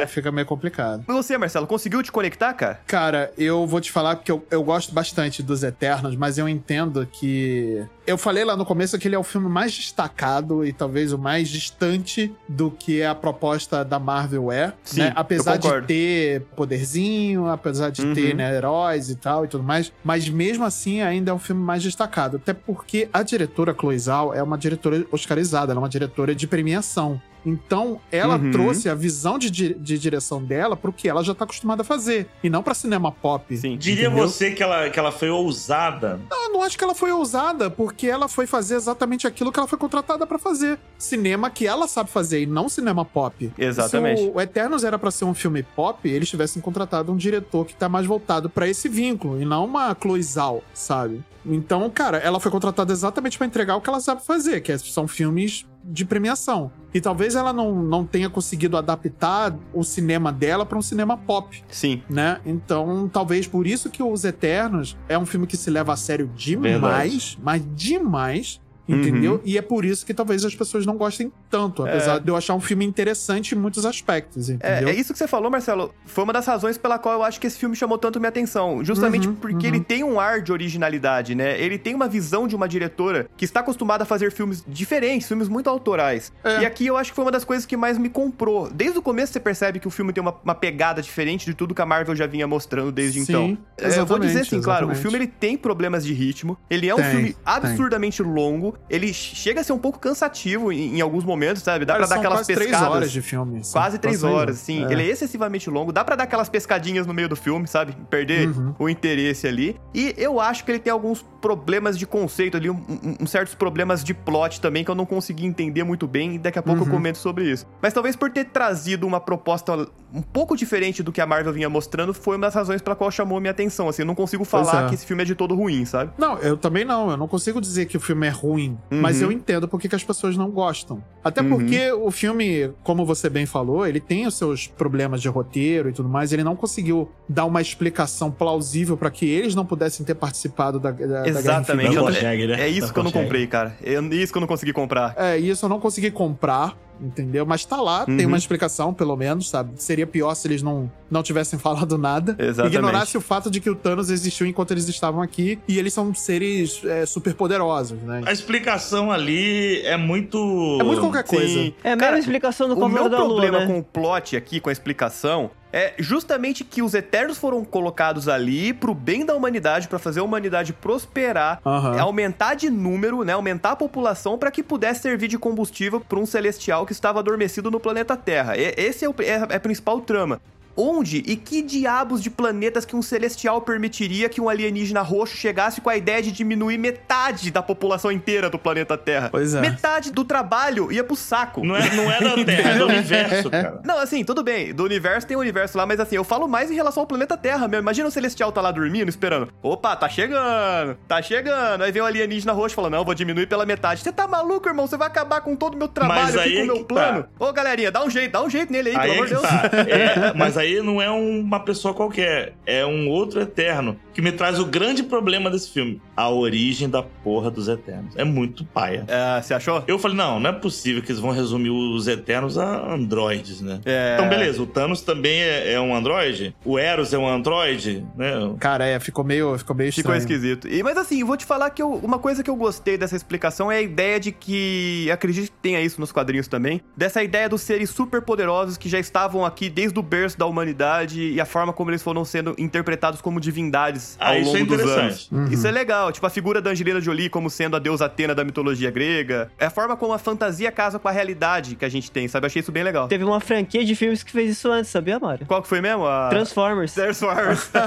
aí fica meio complicado. E você, Marcelo, conseguiu te conectar, cara? Cara, eu vou te falar porque eu, eu gosto bastante dos Eternos, mas eu entendo que. Eu falei lá no começo que ele é o filme mais destacado e talvez o mais distante do que a proposta da Marvel é. Sim, né? Apesar de ter poderzinho, apesar de Uhum. ter né, heróis e tal e tudo mais, mas mesmo assim ainda é um filme mais destacado. Até porque a diretora Chloe Zhao é uma diretora oscarizada, ela é uma diretora de premiação. Então, ela Uhum. trouxe a visão de, de direção dela pro que ela já tá acostumada a fazer. E não pra cinema pop. Sim. Diria Entendeu? você que ela, que ela foi ousada. Não, eu não acho que ela foi ousada, porque ela foi fazer exatamente aquilo que ela foi contratada pra fazer. Cinema que ela sabe fazer e não cinema pop. Exatamente. Se o, o Eternos era pra ser um filme pop, eles tivessem contratado um diretor que tá mais voltado pra esse vínculo e não uma Zhao, sabe? Então, cara, ela foi contratada exatamente pra entregar o que ela sabe fazer, que é- são filmes de premiação. E talvez ela não, não tenha conseguido adaptar o cinema dela pra um cinema pop Sim. né? Então, talvez por isso que Os Eternos é um filme que se leva a sério demais, Verdade. mas demais. Uhum. Entendeu? E é por isso que talvez as pessoas não gostem tanto, apesar de eu achar um filme interessante em muitos aspectos, É, entendeu? é isso que você falou, Marcelo. Foi uma das razões pela qual eu acho que esse filme chamou tanto minha atenção. Justamente Uhum, porque uhum. ele tem um ar de originalidade, né? Ele tem uma visão de uma diretora que está acostumada a fazer filmes diferentes, filmes muito autorais. É. E aqui eu acho que foi uma das coisas que mais me comprou. Desde o começo você percebe que o filme tem uma, uma pegada diferente de tudo que a Marvel já vinha mostrando desde Sim, então. É, eu vou dizer exatamente, assim, claro, o exatamente. filme ele tem problemas de ritmo, ele é um Tem, filme tem. absurdamente longo, ele chega a ser um pouco cansativo em, em alguns momentos, sabe? Dá Cara, pra dar são aquelas quase três pescadas. horas de filme. São Quase três horas, sim. É. Ele é excessivamente longo. Dá pra dar aquelas pescadinhas no meio do filme, sabe? Perder Uhum. o interesse ali. E eu acho que ele tem alguns problemas de conceito ali, um, um- um certos problemas de plot também que eu não consegui entender muito bem. E daqui a pouco eu Uhum. comento sobre isso. Mas talvez por ter trazido uma proposta um pouco diferente do que a Marvel vinha mostrando, foi uma das razões pela qual chamou minha atenção. Assim, eu não consigo falar é. que esse filme é de todo ruim, sabe? Não, eu também não. Eu não consigo dizer que o filme é ruim. Ruim. Mas Uhum. eu entendo por que as pessoas não gostam. Até Uhum. porque o filme, como você bem falou, ele tem os seus problemas de roteiro e tudo mais. Ele não conseguiu dar uma explicação plausível pra que eles não pudessem ter participado da, da, da Guerra Exatamente. Não consegue, né? É isso Não que eu não consegue. comprei, cara. É isso que eu não consegui comprar. É, isso eu não consegui comprar, entendeu? Mas tá lá, tem Uhum. uma explicação, pelo menos, sabe? Seria pior se eles não, não tivessem [LAUGHS] falado nada. Exatamente. Ignorasse o fato de que o Thanos existiu enquanto eles estavam aqui e eles são seres é, super poderosos, né? A explicação ali é muito. É muito qualquer coisa. Sim. É a mesma Cara, explicação do O meu Cavaleiro da Lua, problema né? com o plot aqui, com a explicação, é justamente que os Eternos foram colocados ali pro bem da humanidade, pra fazer a humanidade prosperar, é aumentar de número, né, aumentar a população pra que pudesse servir de combustível pra um celestial que estava adormecido no planeta Terra. E- esse é, o, é, é a principal trama. Onde e que diabos de planetas que um celestial permitiria que um alienígena roxo chegasse com a ideia de diminuir metade da população inteira do planeta Terra? Pois é. Metade do trabalho ia pro saco. Não é, não é da [LAUGHS] Terra, é do universo, cara. Não, assim, tudo bem. Do universo tem o universo lá, mas assim, eu falo mais em relação ao planeta Terra mesmo. Imagina o Celestial tá lá dormindo, esperando. Opa, tá chegando, tá chegando. Aí vem o alienígena roxo e fala: Não, vou diminuir pela metade. Você tá maluco, irmão? Você vai acabar com todo o meu trabalho Mas aí com o meu que plano. tá. Ô, galerinha, dá um jeito, dá um jeito nele aí, Aí pelo amor de Deus. tá. É, mas aí não é uma pessoa qualquer, é um outro eterno que me traz o grande problema desse filme: a origem da porra dos eternos. É muito paia. É, você achou? Eu falei, não, não é possível que eles vão resumir os Eternos a androides, né? É. Então, beleza, o Thanos também é, é um androide, o Eros é um androide, né? Cara, é, ficou meio, ficou meio Ficou estranho. esquisito. E, mas assim, eu vou te falar que eu- uma coisa que eu gostei dessa explicação é a ideia de que, acredito que tenha isso nos quadrinhos também, dessa ideia dos seres super poderosos que já estavam aqui desde o berço da humanidade e a forma como eles foram sendo interpretados como divindades Ah, ao isso longo é dos anos. Isso é legal. Tipo, a figura da Angelina Jolie como sendo a deusa Atena da mitologia grega. É a forma como a fantasia casa com a realidade que a gente tem, sabe? Eu achei isso bem legal. Teve uma franquia de filmes que fez isso antes, sabia, Mário? Qual que foi mesmo? A... Transformers. Transformers. [LAUGHS]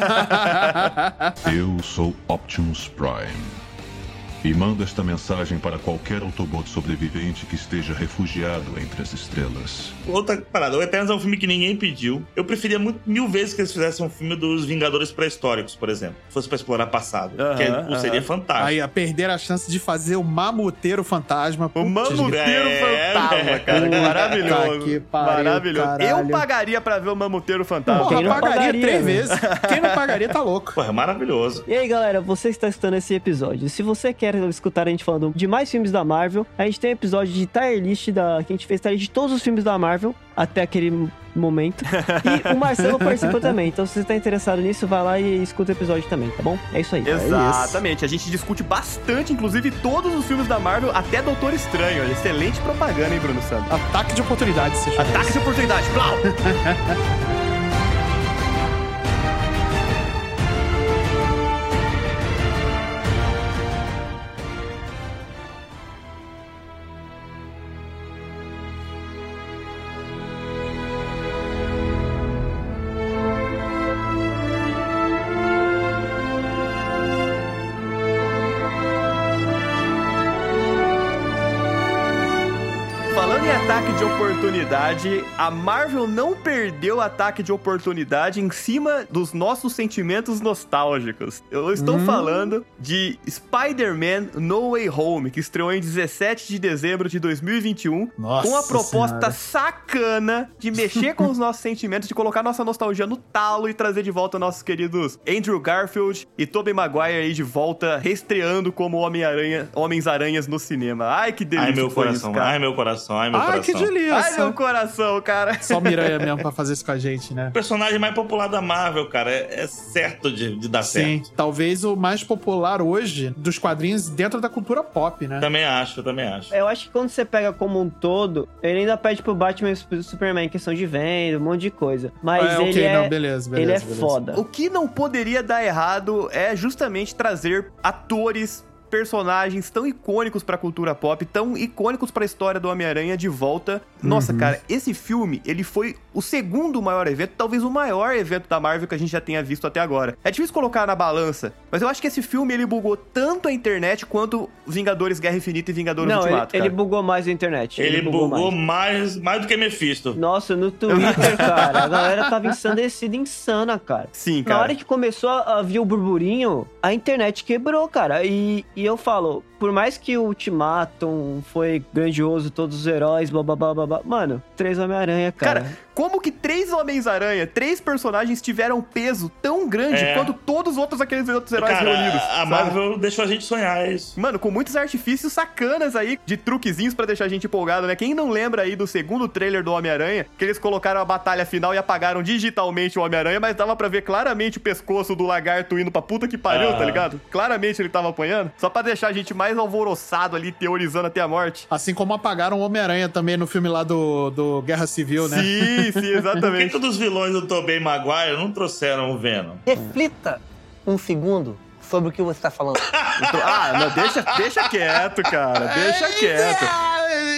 [LAUGHS] Eu sou Optimus Prime. E mando esta mensagem para qualquer Autobot sobrevivente que esteja refugiado entre as estrelas. Outra parada, o Eternos é um filme que ninguém pediu. Eu preferia muito, mil vezes que eles fizessem um filme dos Vingadores pré-históricos, por exemplo. Se fosse pra explorar passado. Aham, que é- pô, seria aham. fantástico. Aí, a perder a chance de fazer o mamuteiro fantasma. O Mamuteiro É, Fantasma, cara. Puta Maravilhoso. que pariu, Maravilhoso. caralho. Eu pagaria pra ver o Mamuteiro Fantasma. Porra, Quem não pagaria, pagaria, três vezes. Quem não pagaria tá louco. Pô, é maravilhoso. E aí, galera, você está escutando esse episódio. Se você quer escutar a gente falando de mais filmes da Marvel, a gente tem um episódio de tier list da que a gente fez tier list de todos os filmes da Marvel até aquele momento. E o Marcelo [LAUGHS] participa também. Então, se você está interessado nisso, vai lá e escuta o episódio também, tá bom? É isso aí. Exatamente. A gente discute bastante, inclusive, todos os filmes da Marvel, até Doutor Estranho. Excelente propaganda, hein, Bruno Santos? Ataque de oportunidade, se Ataque de oportunidade. Plau! [LAUGHS] oportunidade, a Marvel não perdeu o ataque de oportunidade em cima dos nossos sentimentos nostálgicos. Eu estou falando de Spider-Man No Way Home, que estreou em 17 de dezembro de 2021, Nossa com a proposta Senhora. sacana de mexer com os [LAUGHS] nossos sentimentos, de colocar nossa nostalgia no talo e trazer de volta nossos queridos Andrew Garfield e Tobey Maguire aí de volta, reestreando como Homem-Aranha, Homens-Aranhas no cinema. Ai, que delícia Ai, meu coração, isso, cara. ai, meu coração, ai, meu Ai, coração. que delícia. Ai, meu coração, cara. Só Miranha mesmo pra fazer isso com a gente, né? O personagem mais popular da Marvel, cara, é, é certo de, de dar Sim, certo. talvez o mais popular hoje dos quadrinhos dentro da cultura pop, né? Também acho, também acho. Eu acho que quando você pega como um todo, ele ainda pede pro Batman e pro Superman questão de venda, um monte de coisa. Mas É, ele ok, é. não, beleza, beleza. ele é beleza. foda. O que não poderia dar errado é justamente trazer atores, personagens tão icônicos pra cultura pop, tão icônicos pra história do Homem-Aranha de volta. Nossa, Uhum. cara, esse filme, ele foi o segundo maior evento, talvez o maior evento da Marvel que a gente já tenha visto até agora. É difícil colocar na balança, mas eu acho que esse filme ele bugou tanto a internet quanto Vingadores Guerra Infinita e Vingadores Não, ele, Ultimato. ele cara. bugou mais a internet. Ele, bugou, mais. mais. Mais, do que Mephisto. Nossa, no Twitter, [LAUGHS] cara, a galera tava ensandecida, insana, cara. Sim, Na cara. hora que começou a a vir o burburinho, a internet quebrou, cara. E, e eu falo, por mais que o Ultimatum foi grandioso, todos os heróis, blá blá blá blá blá. Mano, três Homem-Aranha, cara. Cara, como que três Homens-Aranha, três personagens tiveram peso tão grande É. quanto todos os outros aqueles outros heróis Cara, reunidos? a sabe? Marvel deixou a gente sonhar, é isso. Mano, com muitos artifícios sacanas aí, de truquezinhos pra deixar a gente empolgado, né? Quem não lembra aí do segundo trailer do Homem-Aranha, que eles colocaram a batalha final e apagaram digitalmente o Homem-Aranha, mas dava pra ver claramente o pescoço do lagarto indo pra puta que pariu, Ah. tá ligado? Claramente ele tava apanhando, só pra deixar a gente mais alvoroçado ali, teorizando até a morte. Assim como apagaram o Homem-Aranha também no filme lá do, do Guerra Civil, né? Sim, sim, [LAUGHS] Por que exatamente. todos os vilões do Tobey Maguire não trouxeram o Venom? Reflita um segundo sobre o que você está falando. ah, não, deixa, deixa quieto, cara, deixa quieto.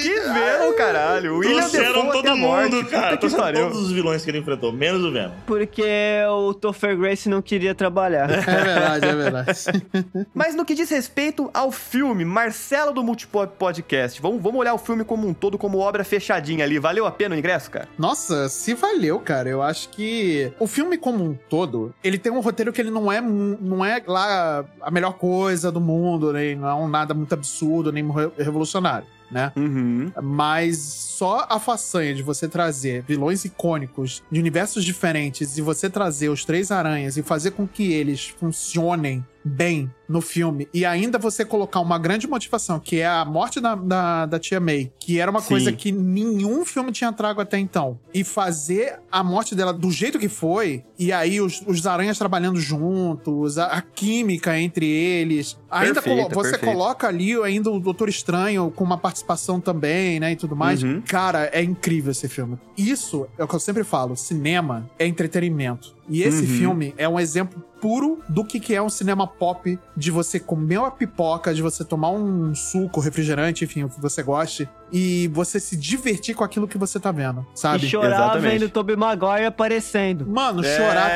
Que Venom, caralho. O William Trouxeram Defoe até todo a morte. mundo, cara. Puta que pariu. todos os vilões que ele enfrentou, menos o Venom. Porque o Topher Grace não queria trabalhar. É verdade, é verdade. [LAUGHS] Mas no que diz respeito ao filme, Marcelo do Multipop Podcast, vamos, vamos olhar o filme como um todo, como obra fechadinha ali. Valeu a pena o ingresso, cara? Nossa, se valeu, cara. Eu acho que o filme como um todo, ele tem um roteiro que ele não é, não é lá a melhor coisa do mundo, nem não é nada muito absurdo, nem re- revolucionário, né? Uhum. Mas só a façanha de você trazer vilões icônicos de universos diferentes e você trazer os três aranhas e fazer com que eles funcionem bem no filme e ainda você colocar uma grande motivação, que é a morte da, da, da tia May, que era uma Sim. coisa que nenhum filme tinha trago até então, e fazer a morte dela do jeito que foi, e aí os, os aranhas trabalhando juntos, a, a química entre eles, ainda Perfeita, colo- você perfeita. coloca ali ainda o Doutor Estranho com uma participação também, né, e tudo mais. Uhum. Cara, é incrível esse filme. Isso é o que eu sempre falo, cinema é entretenimento. E esse Uhum. filme é um exemplo puro do que que é um cinema pop, de você comer uma pipoca, de você tomar um suco, refrigerante, enfim, o que você goste, e você se divertir com aquilo que você tá vendo, sabe? E chorar Exatamente. vendo o Tobey Maguire aparecendo. Mano, É, chorar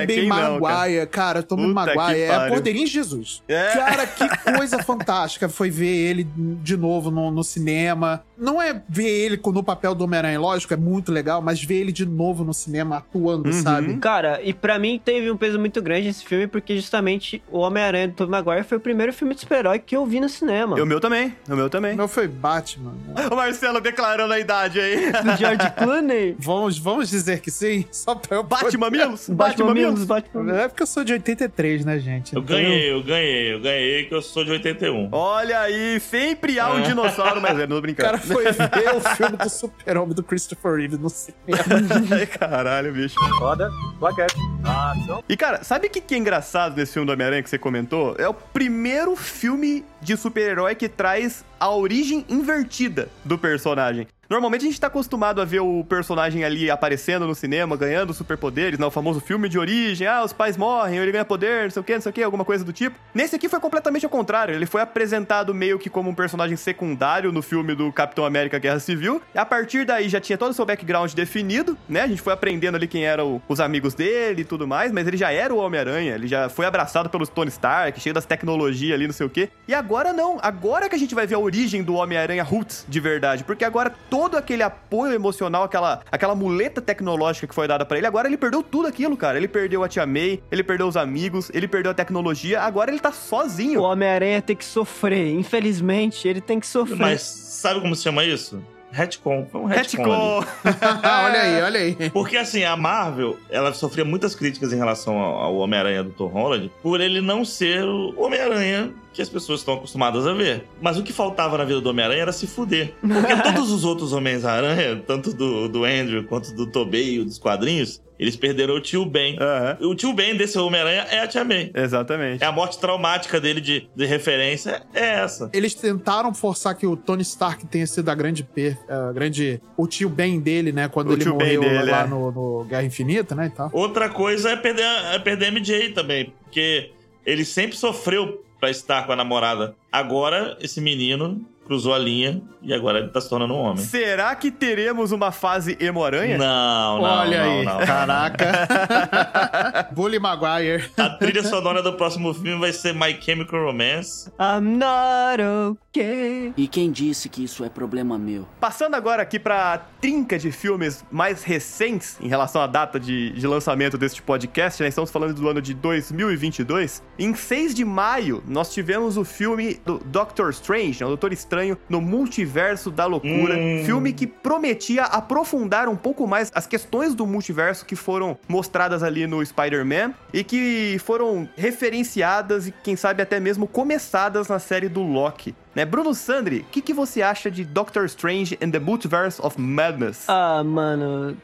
Tobey quem não, Maguire, cara, Tobey Maguire é em Jesus. É. Cara, que [LAUGHS] coisa fantástica foi ver ele de novo no, no cinema. Não é ver ele no papel do Homem-Aranha, lógico, é muito legal, mas ver ele de novo no cinema atuando, Uhum. sabe? Cara, e pra mim teve um peso muito grande esse filme, porque justamente o Homem-Aranha do Tobey Maguire foi o primeiro filme de super-herói que eu vi no cinema. O meu também, o meu também. O meu foi Batman. O Marcelo declarando a idade aí. [LAUGHS] Do George Clooney. Vamos, vamos dizer que sim? Só pra eu Bate mamilos? Bate Batman mamilos? Milos, Batman É porque eu sou de 83, né, gente? Eu Então, ganhei, eu ganhei, eu ganhei que eu sou de 81. Olha aí, sempre há um É. dinossauro, mas é, não tô O brincando. cara foi [LAUGHS] ver o filme do Super-Homem do Christopher Reeve no cinema. Caralho, bicho. Roda, plaquete, ação. E, cara, sabe o que, que é engraçado desse filme do Homem-Aranha que você comentou? É o primeiro filme de super-herói que traz a origem invertida do personagem. Normalmente a gente tá acostumado a ver o personagem ali aparecendo no cinema, ganhando superpoderes, né? O famoso filme de origem, ah, os pais morrem, ele ganha poder, não sei o que, não sei o que, alguma coisa do tipo. Nesse aqui foi completamente ao contrário. Ele foi apresentado meio que como um personagem secundário no filme do Capitão América Guerra Civil. E a partir daí já tinha todo o seu background definido, né? A gente foi aprendendo ali quem eram os amigos dele e tudo mais, mas ele já era o Homem-Aranha, ele já foi abraçado pelos Tony Stark, cheio das tecnologias ali, não sei o que. E agora não, agora que a gente vai ver a origem do Homem-Aranha Roots de verdade, porque agora aquele apoio emocional, aquela, aquela muleta tecnológica que foi dada pra ele, agora ele perdeu tudo aquilo, cara. Ele perdeu a Tia May, ele perdeu os amigos, ele perdeu a tecnologia, agora ele tá O sozinho. Homem-Aranha tem que sofrer. Infelizmente, ele tem que sofrer. Mas sabe como se chama isso? Retcon. Foi um retcon. [LAUGHS] olha aí, olha aí. Porque assim, a Marvel, ela sofria muitas críticas em relação ao Homem-Aranha do Tom Holland por ele não ser o Homem-Aranha que as pessoas estão acostumadas a ver. Mas o que faltava na vida do Homem-Aranha era se fuder. Porque [LAUGHS] todos os outros Homens-Aranha, tanto do, do Andrew quanto do Tobey e dos quadrinhos, eles perderam o tio Ben. Aham. O tio Ben desse Homem-Aranha é a Tia May. Exatamente. É a morte traumática dele de, de referência, é essa. Eles tentaram forçar que o Tony Stark tenha sido a grande per, a grande o tio Ben dele, né, quando O ele morreu dele, lá é. no, no Guerra Infinita, né, e tal. Outra coisa é perder, é perder a MJ também, porque ele sempre sofreu pra estar com a namorada. Agora, esse menino cruzou a linha e agora ele tá se tornando um homem. Será que teremos uma fase emo-aranha? Não, não, Olha não, aí, não. caraca. [LAUGHS] Bully Maguire. A trilha sonora do próximo filme vai ser My Chemical Romance. I'm not okay. E quem disse que isso é problema meu? Passando agora aqui pra trinca de filmes mais recentes em relação à data de, de lançamento deste podcast, né? Estamos falando do ano de 2022. Em 6 de maio, nós tivemos o filme do Doctor Strange, né? o Doutor Estranho no Multiverso da Loucura. Hum. Filme que prometia aprofundar um pouco mais as questões do multiverso que foram mostradas ali no Spider-Man e que foram referenciadas e, quem sabe, até mesmo começadas na série do Loki. Né? Bruno Sandri, o que, que você acha de Doctor Strange and the Multiverse of Madness? Ah, mano.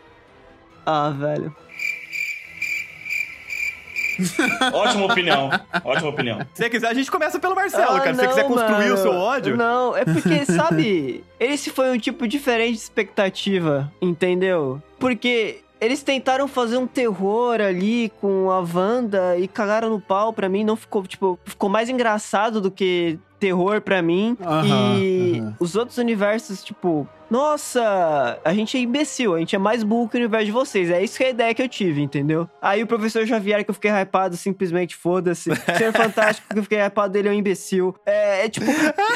Ah, velho. [LAUGHS] Ótima opinião. Ótima opinião. Se você quiser, a gente começa pelo Marcelo, Ah, cara. Se você não, quiser construir o mano. seu ódio. Não, é porque, [LAUGHS] sabe, esse foi um tipo diferente de expectativa, entendeu? Porque eles tentaram fazer um terror ali com a Wanda e cagaram no pau pra mim, não ficou, tipo, ficou mais engraçado do que terror pra mim. Aham, e aham. os outros universos, tipo, nossa, a gente é imbecil, a gente é mais burro que o universo de vocês. É isso que é a ideia que eu tive, entendeu? Aí o professor Xavier, que eu fiquei hypado, simplesmente foda-se. Senhor Fantástico, que eu fiquei hypado, ele é um imbecil. É, é tipo,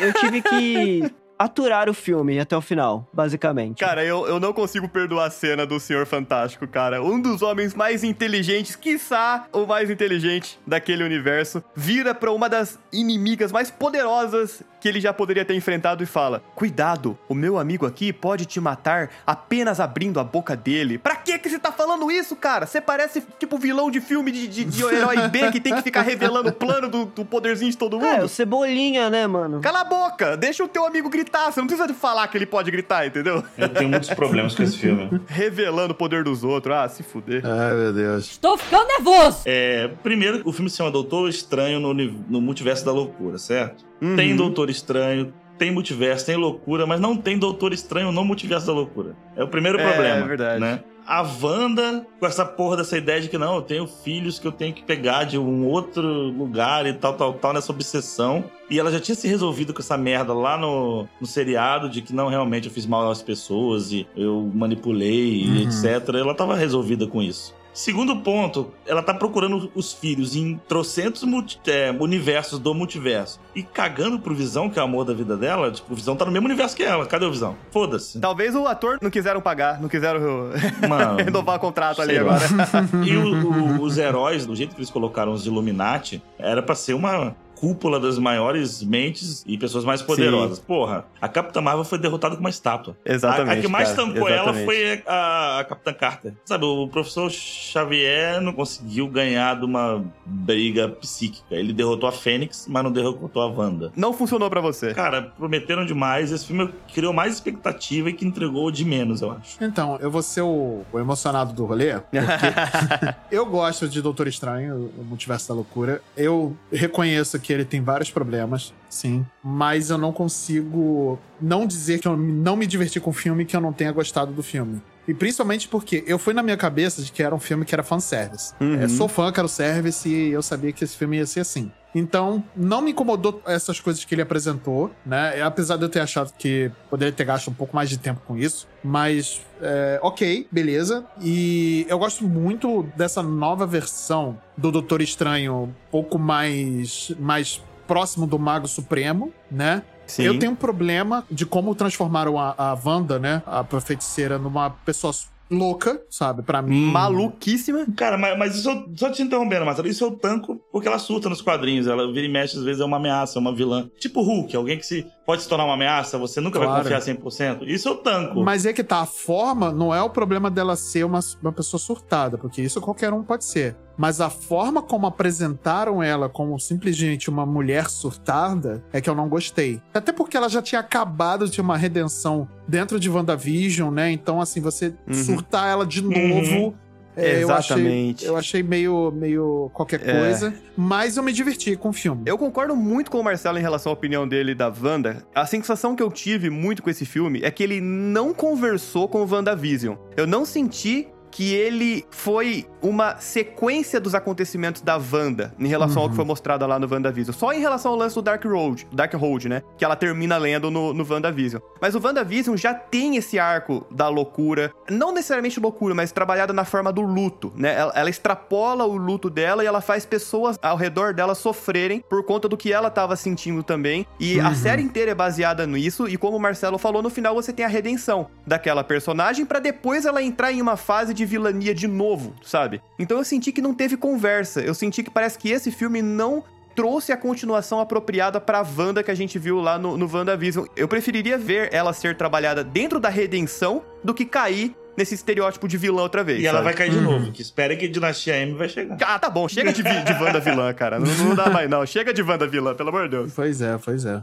eu tive que aturar o filme até o final, basicamente. Cara, eu, eu não consigo perdoar a cena do Senhor Fantástico, cara. Um dos homens mais inteligentes, quiçá o mais inteligente daquele universo, vira pra uma das inimigas mais poderosas que ele já poderia ter enfrentado e fala: Cuidado, o meu amigo aqui pode te matar apenas abrindo a boca dele. Pra que que você tá falando isso, cara? Você parece tipo vilão de filme de, de, de herói B que tem que ficar revelando o plano do, do poderzinho de todo mundo. É, o Cebolinha, né, mano? Cala a boca, deixa o teu amigo gritar. Você não precisa de falar que ele pode gritar, entendeu? Eu tenho muitos problemas com esse filme. [LAUGHS] Revelando o poder dos outros. Ah, se fuder. Ai, meu Deus. Estou ficando nervoso. É, primeiro, o filme se chama Doutor Estranho no, no Multiverso da Loucura, certo? Uhum. Tem Doutor Estranho, tem multiverso, tem loucura, mas não tem Doutor Estranho no Multiverso da Loucura. É o primeiro É, problema. é verdade. Né? A Wanda, com essa porra dessa ideia de que não, eu tenho filhos que eu tenho que pegar de um outro lugar e tal, tal, tal, nessa obsessão. E ela já tinha se resolvido com essa merda lá no, no seriado de que não, realmente eu fiz mal às pessoas e eu manipulei e Uhum. etc. Ela tava resolvida com isso. Segundo ponto, ela tá procurando os filhos em trocentos multi- é, universos do multiverso. E cagando pro Visão, que é o amor da vida dela. Tipo, o Visão tá no mesmo universo que ela. Cadê o Visão? Foda-se. Talvez o ator não quiseram pagar, não quiseram [LAUGHS] Mano, renovar o contrato ali agora. [LAUGHS] E o- o- os heróis, do jeito que eles colocaram os Illuminati, era pra ser uma cúpula das maiores mentes e pessoas mais poderosas. Porra, a Capitã Marvel foi derrotada com uma estátua. Exatamente. A, a que mais cara, tancou ela exatamente. foi a, a Capitã Carter. Sabe, o professor Xavier não conseguiu ganhar de uma briga psíquica. Ele derrotou a Fênix, mas não derrotou a Wanda. Não funcionou pra você. Cara, prometeram demais. Esse filme criou mais expectativa e que entregou de menos, eu acho. Então, eu vou ser o, o emocionado do rolê, porque [LAUGHS] [LAUGHS] eu gosto de Doutor Estranho, o Multiverso da Loucura. Eu reconheço que ele tem vários problemas, sim, mas eu não consigo não dizer que eu não me diverti com o filme que eu não tenha gostado do filme. E principalmente porque eu fui na minha cabeça de que era um filme que era fanservice. Uhum. É, sou fã, quero service e eu sabia que esse filme ia ser assim. Então, não me incomodou essas coisas que ele apresentou, né? Apesar de eu ter achado que poderia ter gasto um pouco mais de tempo com isso. Mas, é, ok, beleza. E eu gosto muito dessa nova versão do Doutor Estranho, um pouco mais, mais próximo do Mago Supremo, né? Sim. Eu tenho um problema de como transformaram a, a Wanda, né? A feiticeira, numa pessoa louca, sabe? Pra mim. Maluquíssima. Cara, mas, mas isso, eu- só te interrompendo, Marcelo, isso eu tanco porque ela surta nos quadrinhos. Ela vira e mexe, às vezes é uma ameaça, uma vilã. Tipo Hulk, alguém que se pode se tornar uma ameaça, você nunca vai Claro. confiar 100%. Isso eu tanco. Mas é que tá, a forma não é o problema dela ser uma, uma pessoa surtada, porque isso qualquer um pode ser. Mas a forma como apresentaram ela como simplesmente uma mulher surtada é que eu não gostei. Até porque ela já tinha acabado de uma redenção dentro de WandaVision, né? Então, assim, você Uhum. surtar ela de Uhum. É, eu achei- Exatamente. Eu achei, meio, meio qualquer É. coisa, mas eu me diverti com o filme. Eu concordo muito com o Marcelo em relação à opinião dele da Wanda. A sensação que eu tive muito com esse filme é que ele não conversou com o WandaVision. Eu não senti que ele foi uma sequência dos acontecimentos da Wanda em relação ao que foi mostrado lá no WandaVision. Só em relação ao lance do Dark Road, Dark Road, né? Que ela termina lendo no, no WandaVision. Mas o WandaVision já tem esse arco da loucura. Não necessariamente loucura, mas trabalhada na forma do luto, né? Ela, ela extrapola o luto dela e ela faz pessoas ao redor dela sofrerem por conta do que ela tava sentindo também. E a série inteira é baseada nisso. E como o Marcelo falou, no final você tem a redenção daquela personagem pra depois ela entrar em uma fase de vilania de novo, sabe? Então eu senti que não teve conversa. Eu senti que parece que esse filme não trouxe a continuação apropriada pra Wanda que a gente viu lá no, no WandaVision. Eu preferiria ver ela ser trabalhada dentro da redenção do que cair nesse estereótipo de vilã outra vez. E ela sabe? vai cair de novo, que espera que Dinastia M vai chegar. Ah, tá bom, chega de, de Wanda vilã, cara. Não, não dá mais, não. Chega de Wanda vilã, pelo amor de Deus. Pois é, pois é.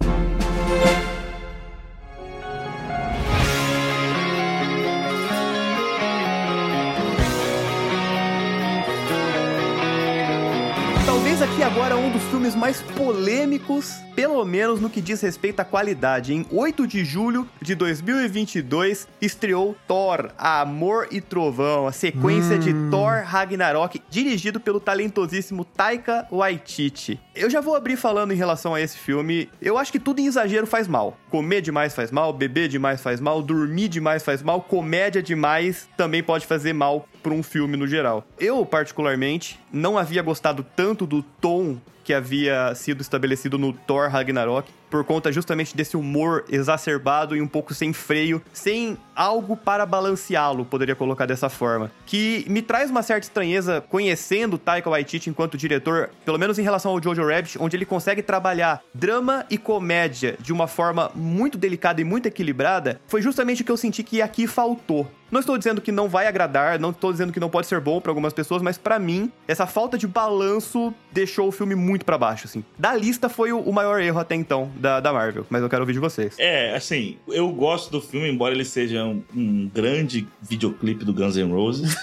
Filmes mais polêmicos, pelo menos no que diz respeito à qualidade. Em 8 de julho de 2022, estreou Thor, Amor e Trovão, a sequência de Thor Ragnarok, dirigido pelo talentosíssimo Taika Waititi. Eu já vou abrir falando em relação a esse filme. Eu acho que tudo em exagero faz mal. Comer demais faz mal, beber demais faz mal, dormir demais faz mal, comédia demais também pode fazer mal para um filme no geral. Eu, particularmente, não havia gostado tanto do tom que havia sido estabelecido no Thor Ragnarok, por conta justamente desse humor exacerbado e um pouco sem freio, sem algo para balanceá-lo, poderia colocar dessa forma. Que me traz uma certa estranheza conhecendo Taika Waititi enquanto diretor, pelo menos em relação ao Jojo Rabbit, onde ele consegue trabalhar drama e comédia de uma forma muito delicada e muito equilibrada, foi justamente o que eu senti que aqui faltou. Não estou dizendo que não vai agradar, não estou dizendo que não pode ser bom para algumas pessoas, mas para mim, essa falta de balanço deixou o filme muito para baixo, assim. Da lista foi o, maior erro até então da, da Marvel, mas eu quero ouvir de vocês. É, assim, eu gosto do filme, embora ele seja um, um grande videoclipe do Guns N' Roses.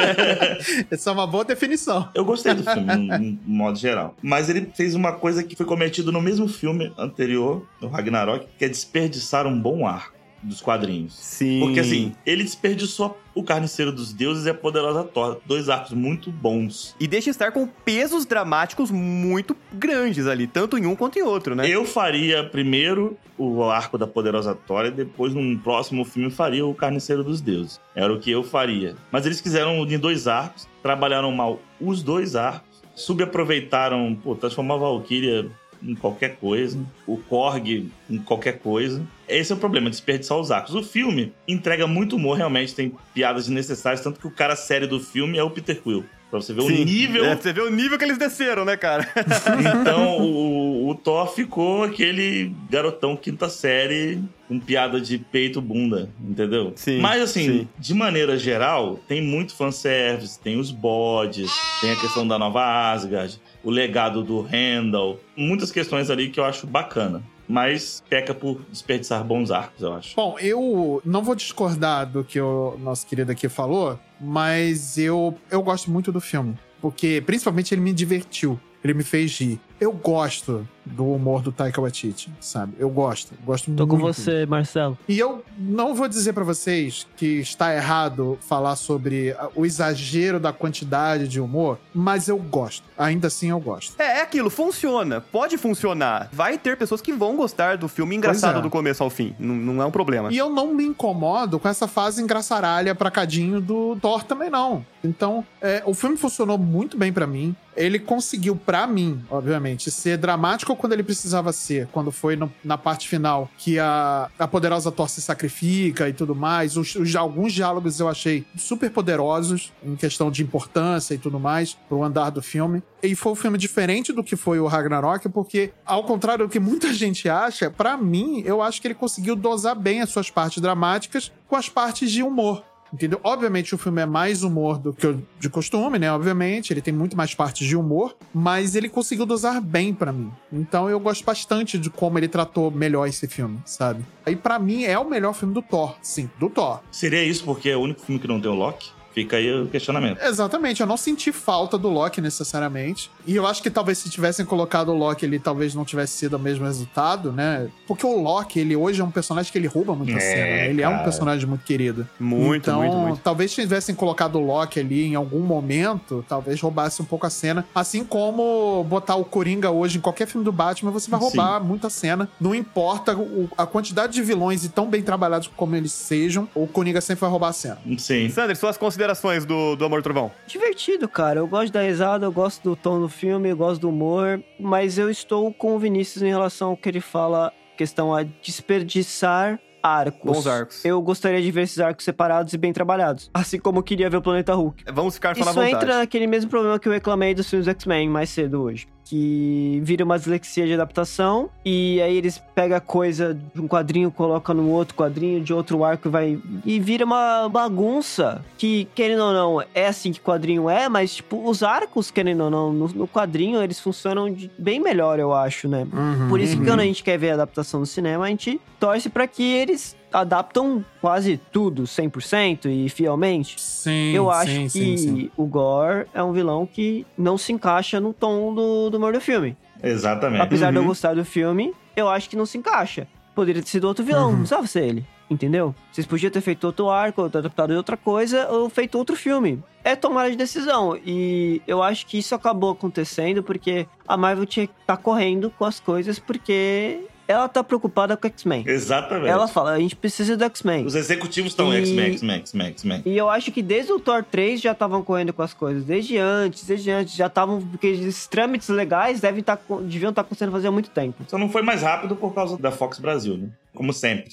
[LAUGHS] Essa é uma boa definição. Eu gostei do filme, no, no modo geral. Mas ele fez uma coisa que foi cometido no mesmo filme anterior, no Ragnarok, que é desperdiçar um bom arco dos quadrinhos. Sim. Porque assim, ele desperdiçou o Carniceiro dos Deuses e a Poderosa Thor. Dois arcos muito bons. E deixa estar com pesos dramáticos muito grandes ali, tanto em um quanto em outro, né? Eu faria primeiro o arco da Poderosa Thor e depois, num próximo filme, faria o Carniceiro dos Deuses. Era o que eu faria. Mas eles quiseram em dois arcos, trabalharam mal os dois arcos, subaproveitaram, pô, transformar a Valkyria em qualquer coisa, o Korg em qualquer coisa. Esse é o problema, desperdiçar os arcos. O filme entrega muito humor, realmente, tem piadas desnecessárias, tanto que o cara sério do filme é o Peter Quill. Pra você ver Sim. o nível É, você vê o nível que eles desceram, né, cara? [LAUGHS] [LAUGHS] então o, o Thor ficou aquele garotão quinta série com piada de peito bunda, entendeu? Sim, Mas assim, sim. de maneira geral, tem muito fanservice, tem os bodes, tem a questão da nova Asgard, o legado do Randall, muitas questões ali que eu acho bacana. Mas peca por desperdiçar bons arcos, eu acho. Bom, eu não vou discordar do que o nosso querido aqui falou, mas eu, eu gosto muito do filme. Porque, principalmente, ele me divertiu. Ele me fez rir. Eu gosto do humor do Taika Waititi, sabe? Eu gosto. Gosto Tô muito. com você, Marcelo. E eu não vou dizer pra vocês que está errado falar sobre a- o exagero da quantidade de humor, mas eu gosto. Ainda assim eu gosto. É, é aquilo, funciona. Pode funcionar. Vai ter pessoas que vão gostar do filme engraçado é. do começo ao fim. Não, não é um problema. E eu não me incomodo com essa fase engraçaralha pra cadinho do Thor também, não. Então, é, o filme funcionou muito bem pra mim. Ele conseguiu, pra mim, obviamente, ser dramático quando ele precisava ser. Quando foi no- na parte final que a, a poderosa Thor se sacrifica e tudo mais. Os, os- alguns diálogos eu achei super poderosos em questão de importância e tudo mais pro andar do filme. E foi um filme diferente do que foi o Ragnarok, porque, ao contrário do que muita [LAUGHS] gente acha, pra mim, eu acho que ele conseguiu dosar bem as suas partes dramáticas com as partes de humor. Entendeu? Obviamente o filme é mais humor do que o de costume, né? Obviamente, ele tem muito mais partes de humor, mas ele conseguiu dosar bem pra mim. Então eu gosto bastante de como ele tratou melhor esse filme, sabe? E pra mim é o melhor filme do Thor, sim, do Thor. Seria isso porque é o único filme que não tem o Loki? Fica aí o questionamento. Exatamente, eu não senti falta do Loki necessariamente. E eu acho que talvez se tivessem colocado o Loki, ele talvez não tivesse sido o mesmo resultado, né? Porque o Loki, ele hoje é um personagem que ele rouba muita É, cena. né? Ele é um cara. personagem muito querido. Muito, então, muito, muito. talvez tivessem colocado o Loki ali em algum momento, talvez roubasse um pouco a cena. Assim como botar o Coringa hoje em qualquer filme do Batman, você vai roubar muita cena. Não importa a quantidade de vilões e tão bem trabalhados como eles sejam, o Coringa sempre vai roubar a cena. Sim. Sander, suas considerações do, do Amor Trovão. Divertido, cara. Eu gosto da risada, eu gosto do tom do filme, eu gosto do humor, mas eu estou com o Vinícius em relação ao que ele fala, questão a desperdiçar arcos. Bons arcos. Eu gostaria de ver esses arcos separados e bem trabalhados. [LAUGHS] Assim como eu queria ver o Planeta Hulk. Vamos ficar falando Isso entra naquele mesmo problema que eu reclamei dos filmes X-Men mais cedo hoje. Que vira uma dislexia de adaptação, e aí eles pegam a coisa de um quadrinho, colocam no outro quadrinho, de outro arco e vai. E vira uma bagunça. Que, querendo ou não, é assim que quadrinho é, mas, tipo, os arcos, querendo ou não, no, no quadrinho, eles funcionam de- bem melhor, eu acho, né? Por isso que quando a gente quer ver a adaptação no cinema, a gente torce pra que eles adaptam quase tudo, 100% e fielmente. Sim, Eu acho sim, que sim, sim. o Gore é um vilão que não se encaixa no tom do, do humor do filme. Exatamente. Apesar de eu Uhum. gostar do filme, eu acho que não se encaixa. Poderia ter sido outro vilão, Uhum. não precisava ser ele. Entendeu? Vocês podiam ter feito outro arco, ou ter adaptado de outra coisa, ou feito outro filme. É tomada de decisão. E eu acho que isso acabou acontecendo porque a Marvel tinha que estar correndo com as coisas porque ela tá preocupada com o X-Men. Exatamente. Ela fala, a gente precisa do X-Men. Os executivos estão X-Men, X-Men, X-Men, X-Men. E eu acho que desde o Thor 3 já estavam correndo com as coisas. Desde antes, desde antes. Já estavam. Porque esses trâmites legais devem tá, deviam estar acontecendo fazia muito tempo. Só não foi mais rápido por causa da Fox Brasil, né? Como sempre.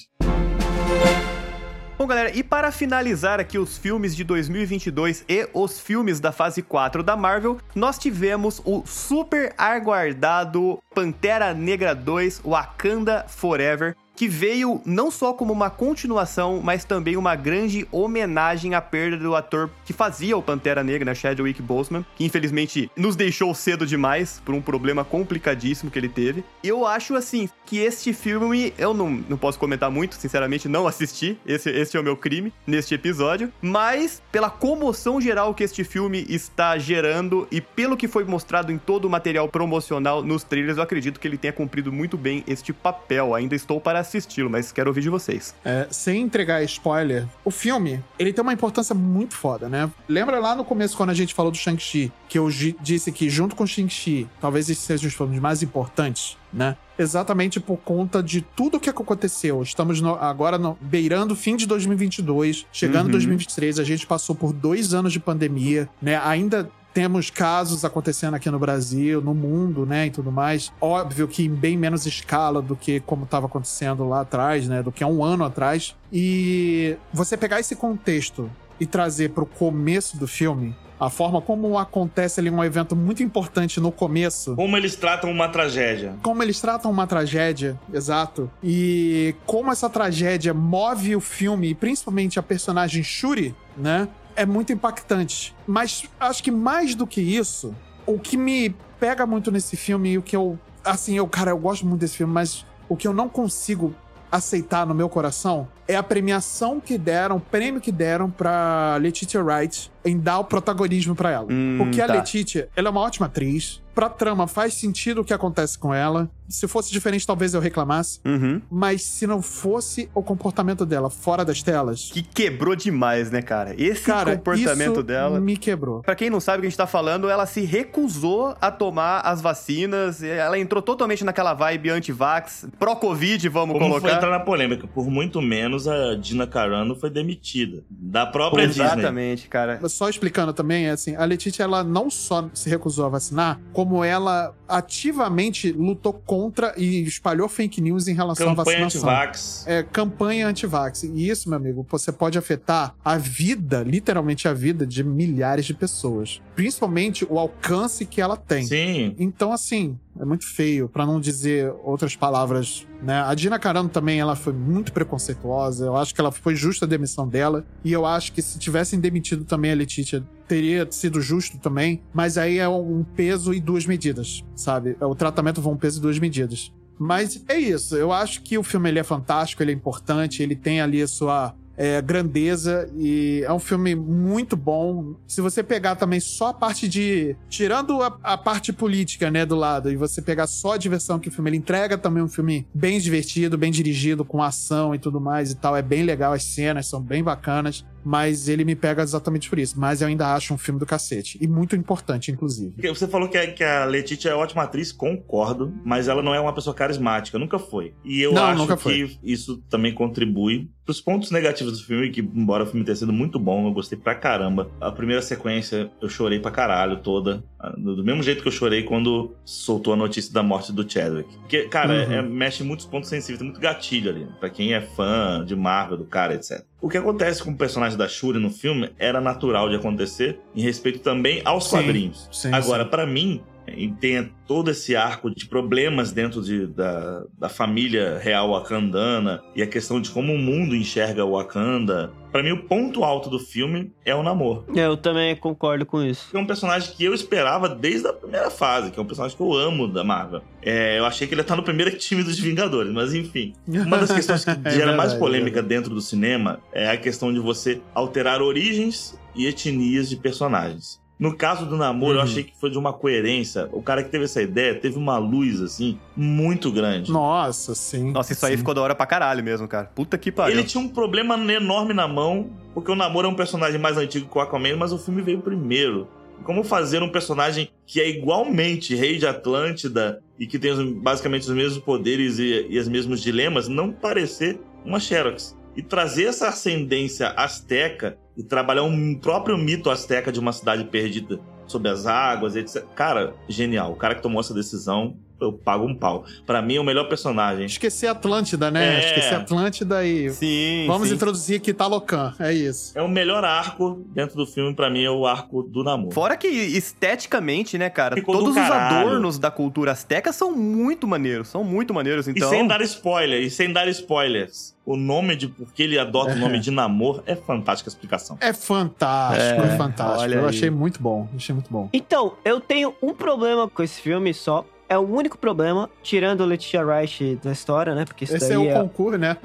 Bom, galera, e para finalizar aqui os filmes de 2022 e os filmes da fase 4 da Marvel, nós tivemos o super aguardado Pantera Negra 2 Wakanda Forever, que veio não só como uma continuação, mas também uma grande homenagem à perda do ator que fazia o Pantera Negra, né, Chadwick Boseman, que infelizmente nos deixou cedo demais por um problema complicadíssimo que ele teve. Eu acho assim que este filme eu não, não posso comentar muito, sinceramente não assisti. Esse, esse é o meu crime neste episódio, mas pela comoção geral que este filme está gerando e pelo que foi mostrado em todo o material promocional nos trailers, eu acredito que ele tenha cumprido muito bem este papel. Ainda estou para assisti-lo, mas quero ouvir de vocês. É, sem entregar spoiler, o filme, ele tem uma importância muito foda, né? Lembra lá no começo, quando a gente falou do Shang-Chi, que eu disse que junto com o Shang-Chi, talvez esses sejam os filmes mais importantes, né? Exatamente por conta de tudo que aconteceu. Estamos no- agora no- beirando o fim de 2022, chegando Uhum. em 2023, a gente passou por dois anos de pandemia, né? Ainda temos casos acontecendo aqui no Brasil, no mundo, né, e tudo mais. Óbvio que em bem menos escala do que como estava acontecendo lá atrás, né, do que há um ano atrás. E você pegar esse contexto e trazer para o começo do filme, a forma como acontece ali um evento muito importante no começo, Como eles tratam uma tragédia. como eles tratam uma tragédia, exato, e como essa tragédia move o filme, e principalmente a personagem Shuri, né? É muito impactante. Mas acho que mais do que isso, o que me pega muito nesse filme e o que eu. Assim, eu, cara, eu gosto muito desse filme, mas o que eu não consigo aceitar no meu coração é a premiação que deram, o prêmio que deram pra Letitia Wright em dar o protagonismo pra ela. Hum, Porque a tá. Letitia, ela é uma ótima atriz. Pra trama faz sentido o que acontece com ela. Se fosse diferente, talvez eu reclamasse. Uhum. Mas se não fosse o comportamento dela fora das telas, Que quebrou demais, né, cara? Esse cara, comportamento isso dela. me quebrou. Pra quem não sabe o que a gente tá falando, ela se recusou a tomar as vacinas. Ela entrou totalmente naquela vibe anti-vax, pró-Covid, vamos Como foi colocar. entrar na polêmica? Por muito menos a Dina Carano foi demitida. Da própria Disney. Exatamente, cara. Só explicando também, é assim, a Letitia, ela não só se recusou a vacinar, como ela ativamente lutou contra e espalhou fake news em relação à Campanha vacinação. anti-vax. É, campanha anti-vax. E isso, meu amigo, você pode afetar a vida, literalmente a vida de milhares de pessoas. Principalmente o alcance que ela tem. Sim. Então, assim, é muito feio, pra não dizer outras palavras, né? A Dina Carano também, ela foi muito preconceituosa. Eu acho que ela foi justa a demissão dela. E eu acho que se tivessem demitido também a Letitia, teria sido justo também. Mas aí é um peso e duas medidas, sabe? O tratamento foi um peso e duas medidas. Mas é isso. Eu acho que o filme ele é fantástico, ele é importante, ele tem ali a sua é, grandeza e é um filme muito bom. Se você pegar também só a parte de. Tirando a, a parte política, né, do lado, e você pegar só a diversão que o filme ele entrega, também um filme bem divertido, bem dirigido, com ação e tudo mais e tal. É bem legal, as cenas são bem bacanas mas ele me pega exatamente por isso. Mas eu ainda acho um filme do cacete. E muito importante, inclusive. Você falou que a, que a Letitia é ótima atriz, concordo, mas ela não é uma pessoa carismática, nunca foi. E eu Não, acho que isso também contribui pros pontos negativos do filme, que embora o filme tenha sido muito bom, eu gostei pra caramba. A primeira sequência eu chorei pra caralho toda, do mesmo jeito que eu chorei quando soltou a notícia da morte do Chadwick. Porque, cara, Uhum. é- mexe em muitos pontos sensíveis, tem muito gatilho ali, pra quem é fã de Marvel, do cara, etc. O que acontece com o personagem da Shuri no filme era natural de acontecer, em respeito também aos Sim, quadrinhos. sim, Agora, pra mim, e tem todo esse arco de problemas dentro de- da, da família real wakandana e a questão de como o mundo enxerga o Wakanda. Pra mim, o ponto alto do filme é o namoro. Eu também concordo com isso. É um personagem que eu esperava desde a primeira fase, que é um personagem que eu amo da Marvel. É, eu achei que ele ia estar no primeiro [LAUGHS] time dos Vingadores, mas enfim. Uma das questões que [LAUGHS] É gera mais verdade, polêmica dentro do cinema é a questão de você alterar origens e etnias de personagens. No caso do namoro, eu Uhum. achei que foi de uma coerência. O cara que teve essa ideia teve uma luz, assim, muito grande. Nossa, sim. Nossa, isso aí sim. ficou da hora pra caralho mesmo, cara. Puta que pariu. Ele tinha um problema enorme na mão, porque o Namor é um personagem mais antigo que o Aquaman, mas o filme veio primeiro. Como fazer um personagem que é igualmente rei de Atlântida e que tem basicamente os mesmos poderes e, e os mesmos dilemas, não parecer uma Xerox? E trazer essa ascendência asteca e trabalhar um próprio mito asteca de uma cidade perdida sob as águas, etc. Cara, genial. O cara que tomou essa decisão, eu pago um pau. Pra mim, é o melhor personagem. Esquecer Atlântida, né? É. Esquecer Atlântida e. Sim, Vamos sim. introduzir aqui Talocan. É isso. É o melhor arco dentro do filme, pra mim, é o arco do namoro. Fora que esteticamente, né, cara, Ficou do todos os adornos da cultura asteca são muito maneiros, são muito maneiros, então... E sem dar spoiler, e sem dar spoilers. O nome de por que ele adota o nome de namor é fantástica a explicação. É fantástico, é, É, fantástico. olha Eu aí. achei muito bom. Achei muito bom. Então, eu tenho um problema com esse filme só. É o único problema, tirando o Letitia Wright da história, né? Porque isso Esse daí é o é, concurso, né? [LAUGHS]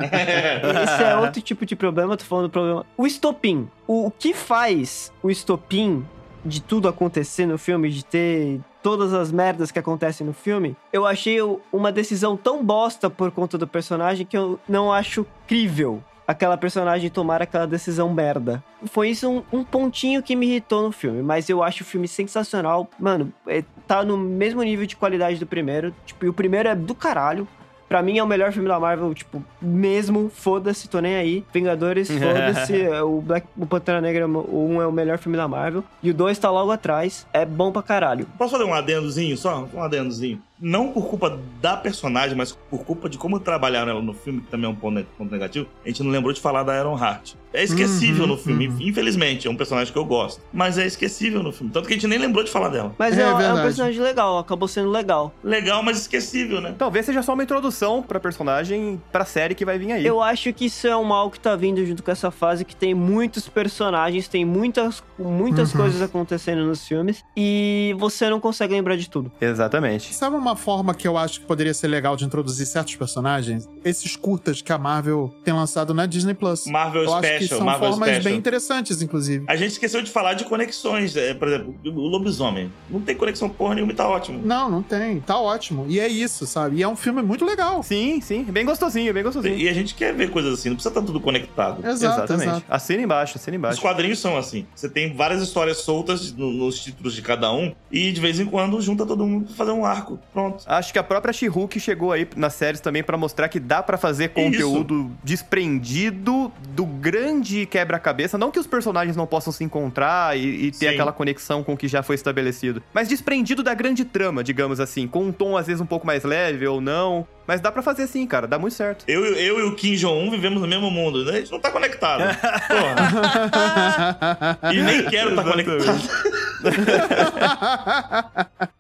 Esse é outro tipo de problema, tô falando do problema. O estopim. O, o que faz o estopim de tudo acontecer no filme, de ter todas as merdas que acontecem no filme, eu achei uma decisão tão bosta por conta do personagem que eu não acho crível aquela personagem tomar aquela decisão merda. Foi isso um, um pontinho que me irritou no filme, mas eu acho o filme sensacional. Mano, é, tá no mesmo nível de qualidade do primeiro. Tipo, e o primeiro é do caralho. Pra mim é o melhor filme da Marvel, tipo, mesmo, foda-se, tô nem aí. Vingadores, [LAUGHS] foda-se. o Black o Pantera Negra, o 1 é o melhor filme da Marvel. E o 2 tá logo atrás. É bom pra caralho. Posso fazer um adendozinho só? Um adendozinho. Não por culpa da personagem, mas por culpa de como trabalharam ela no filme, que também é um ponto ne- ponto negativo. A gente não lembrou de falar da Iron Heart. É esquecível Uhum, no filme, uhum. infelizmente. É um personagem que eu gosto. Mas é esquecível no filme. Tanto que a gente nem lembrou de falar dela. Mas É é, é um personagem legal, acabou sendo legal. Legal, mas esquecível, né? Talvez seja só uma introdução pra personagem, pra série que vai vir aí. Eu acho que isso é um mal que tá vindo junto com essa fase, que tem muitos personagens, tem muitas, muitas Uhum. coisas acontecendo nos filmes, e você não consegue lembrar de tudo. Exatamente. Sabe uma forma que eu acho que poderia ser legal de introduzir certos personagens? Esses curtas que a Marvel tem lançado na Disney Plus. Marvel eu acho que Special, são Marvel formas Special. bem interessantes, inclusive. A gente esqueceu de falar de conexões. É, por exemplo, o lobisomem. Não tem conexão porra nenhuma e tá ótimo. Não, não tem. Tá ótimo. E é isso, sabe? E é um filme muito legal. Sim, sim. Bem gostosinho, bem gostosinho. E a gente quer ver coisas assim, não precisa estar tudo conectado. Exato, Exatamente. exato. Assina embaixo, assina Os embaixo. quadrinhos são assim. Você tem várias histórias soltas no- nos títulos de cada um e de vez em quando junta todo mundo pra fazer um arco. Pronto. Acho que a própria She-Hulk chegou aí nas séries também pra mostrar que dá pra fazer Isso. conteúdo desprendido do grande quebra-cabeça. Não que os personagens não possam se encontrar e, e ter Sim. aquela conexão com o que já foi estabelecido, mas desprendido da grande trama, digamos assim, com um tom às vezes um pouco mais leve ou não. Mas dá pra fazer sim, cara, dá muito certo. Eu, eu e o Kim Jong-un vivemos no mesmo mundo, né? A gente não tá conectado. [LAUGHS] Porra. E nem quero estar tá conectado.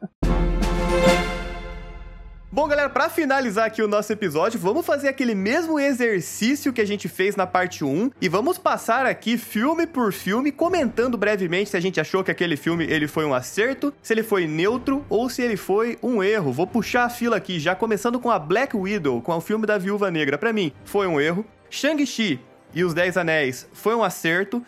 [LAUGHS] Bom, galera, pra finalizar aqui o nosso episódio, vamos fazer aquele mesmo exercício que a gente fez na parte 1 e vamos passar aqui filme por filme comentando brevemente se a gente achou que aquele filme ele foi um acerto, se ele foi neutro ou se ele foi um erro. Vou puxar a fila aqui, já começando com a Black Widow, com o filme da Viúva Negra. Pra mim, foi um erro. Shang-Chi e Os Dez Anéis foi um acerto.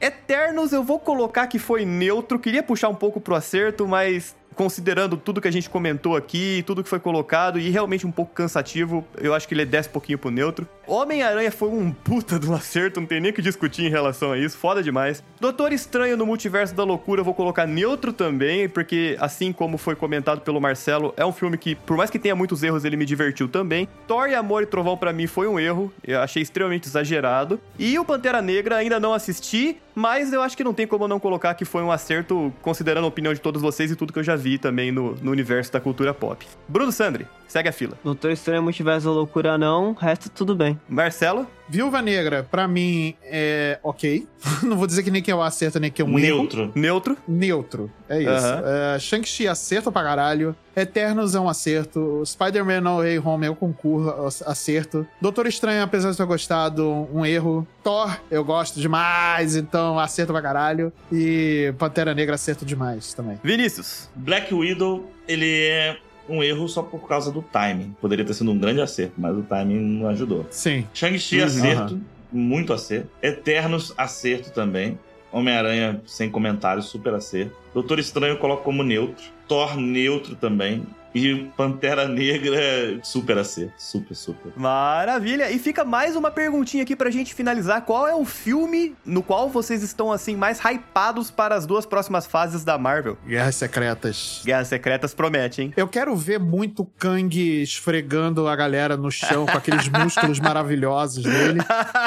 Eternos eu vou colocar que foi neutro, queria puxar um pouco pro acerto, mas considerando tudo que a gente comentou aqui, tudo que foi colocado, e realmente um pouco cansativo, eu acho que ele desce um pouquinho pro neutro. Homem-Aranha foi um puta do acerto, não tem nem o que discutir em relação a isso, foda demais. Doutor Estranho no Multiverso da Loucura eu vou colocar neutro também, porque assim como foi comentado pelo Marcelo, é um filme que, por mais que tenha muitos erros, ele me divertiu também. Thor e Amor e Trovão para mim foi um erro, eu achei extremamente exagerado. E o Pantera Negra ainda não assisti, mas eu acho que não tem como não colocar que foi um acerto, considerando a opinião de todos vocês e tudo que eu já vi também no, no universo da cultura pop. Bruno Sandri, segue a fila. Doutor Estranho Multiverso da Loucura não, resto tudo bem. Marcelo? Viúva Negra, pra mim, é ok. [LAUGHS] Não vou dizer que nem que é um acerto, nem que é um erro. Neutro. Neutro? Neutro, é isso. É, Shang-Chi acerto pra caralho. Eternos é um acerto. Spider-Man No Way Home eu concurro, acerto. Doutor Estranho, apesar de ter gostado, um erro. Thor, eu gosto demais, então acerto pra caralho. E Pantera Negra, acerto demais também. Vinícius? Black Widow, ele é um erro só por causa do timing. Poderia ter sido um grande acerto, mas o timing não ajudou. Sim. Shang-Chi, Uhum. acerto. Muito acerto. Eternos, acerto também. Homem-Aranha, sem comentários, super acerto. Doutor Estranho eu coloco como neutro. Thor, neutro também. E Pantera Negra, super acerto. Super, super. Maravilha! E fica mais uma perguntinha aqui pra gente finalizar. Qual é o filme no qual vocês estão, assim, mais hypados para as duas próximas fases da Marvel? Guerras Secretas. Guerras Secretas promete, hein? Eu quero ver muito Kang esfregando a galera no chão com aqueles músculos maravilhosos dele.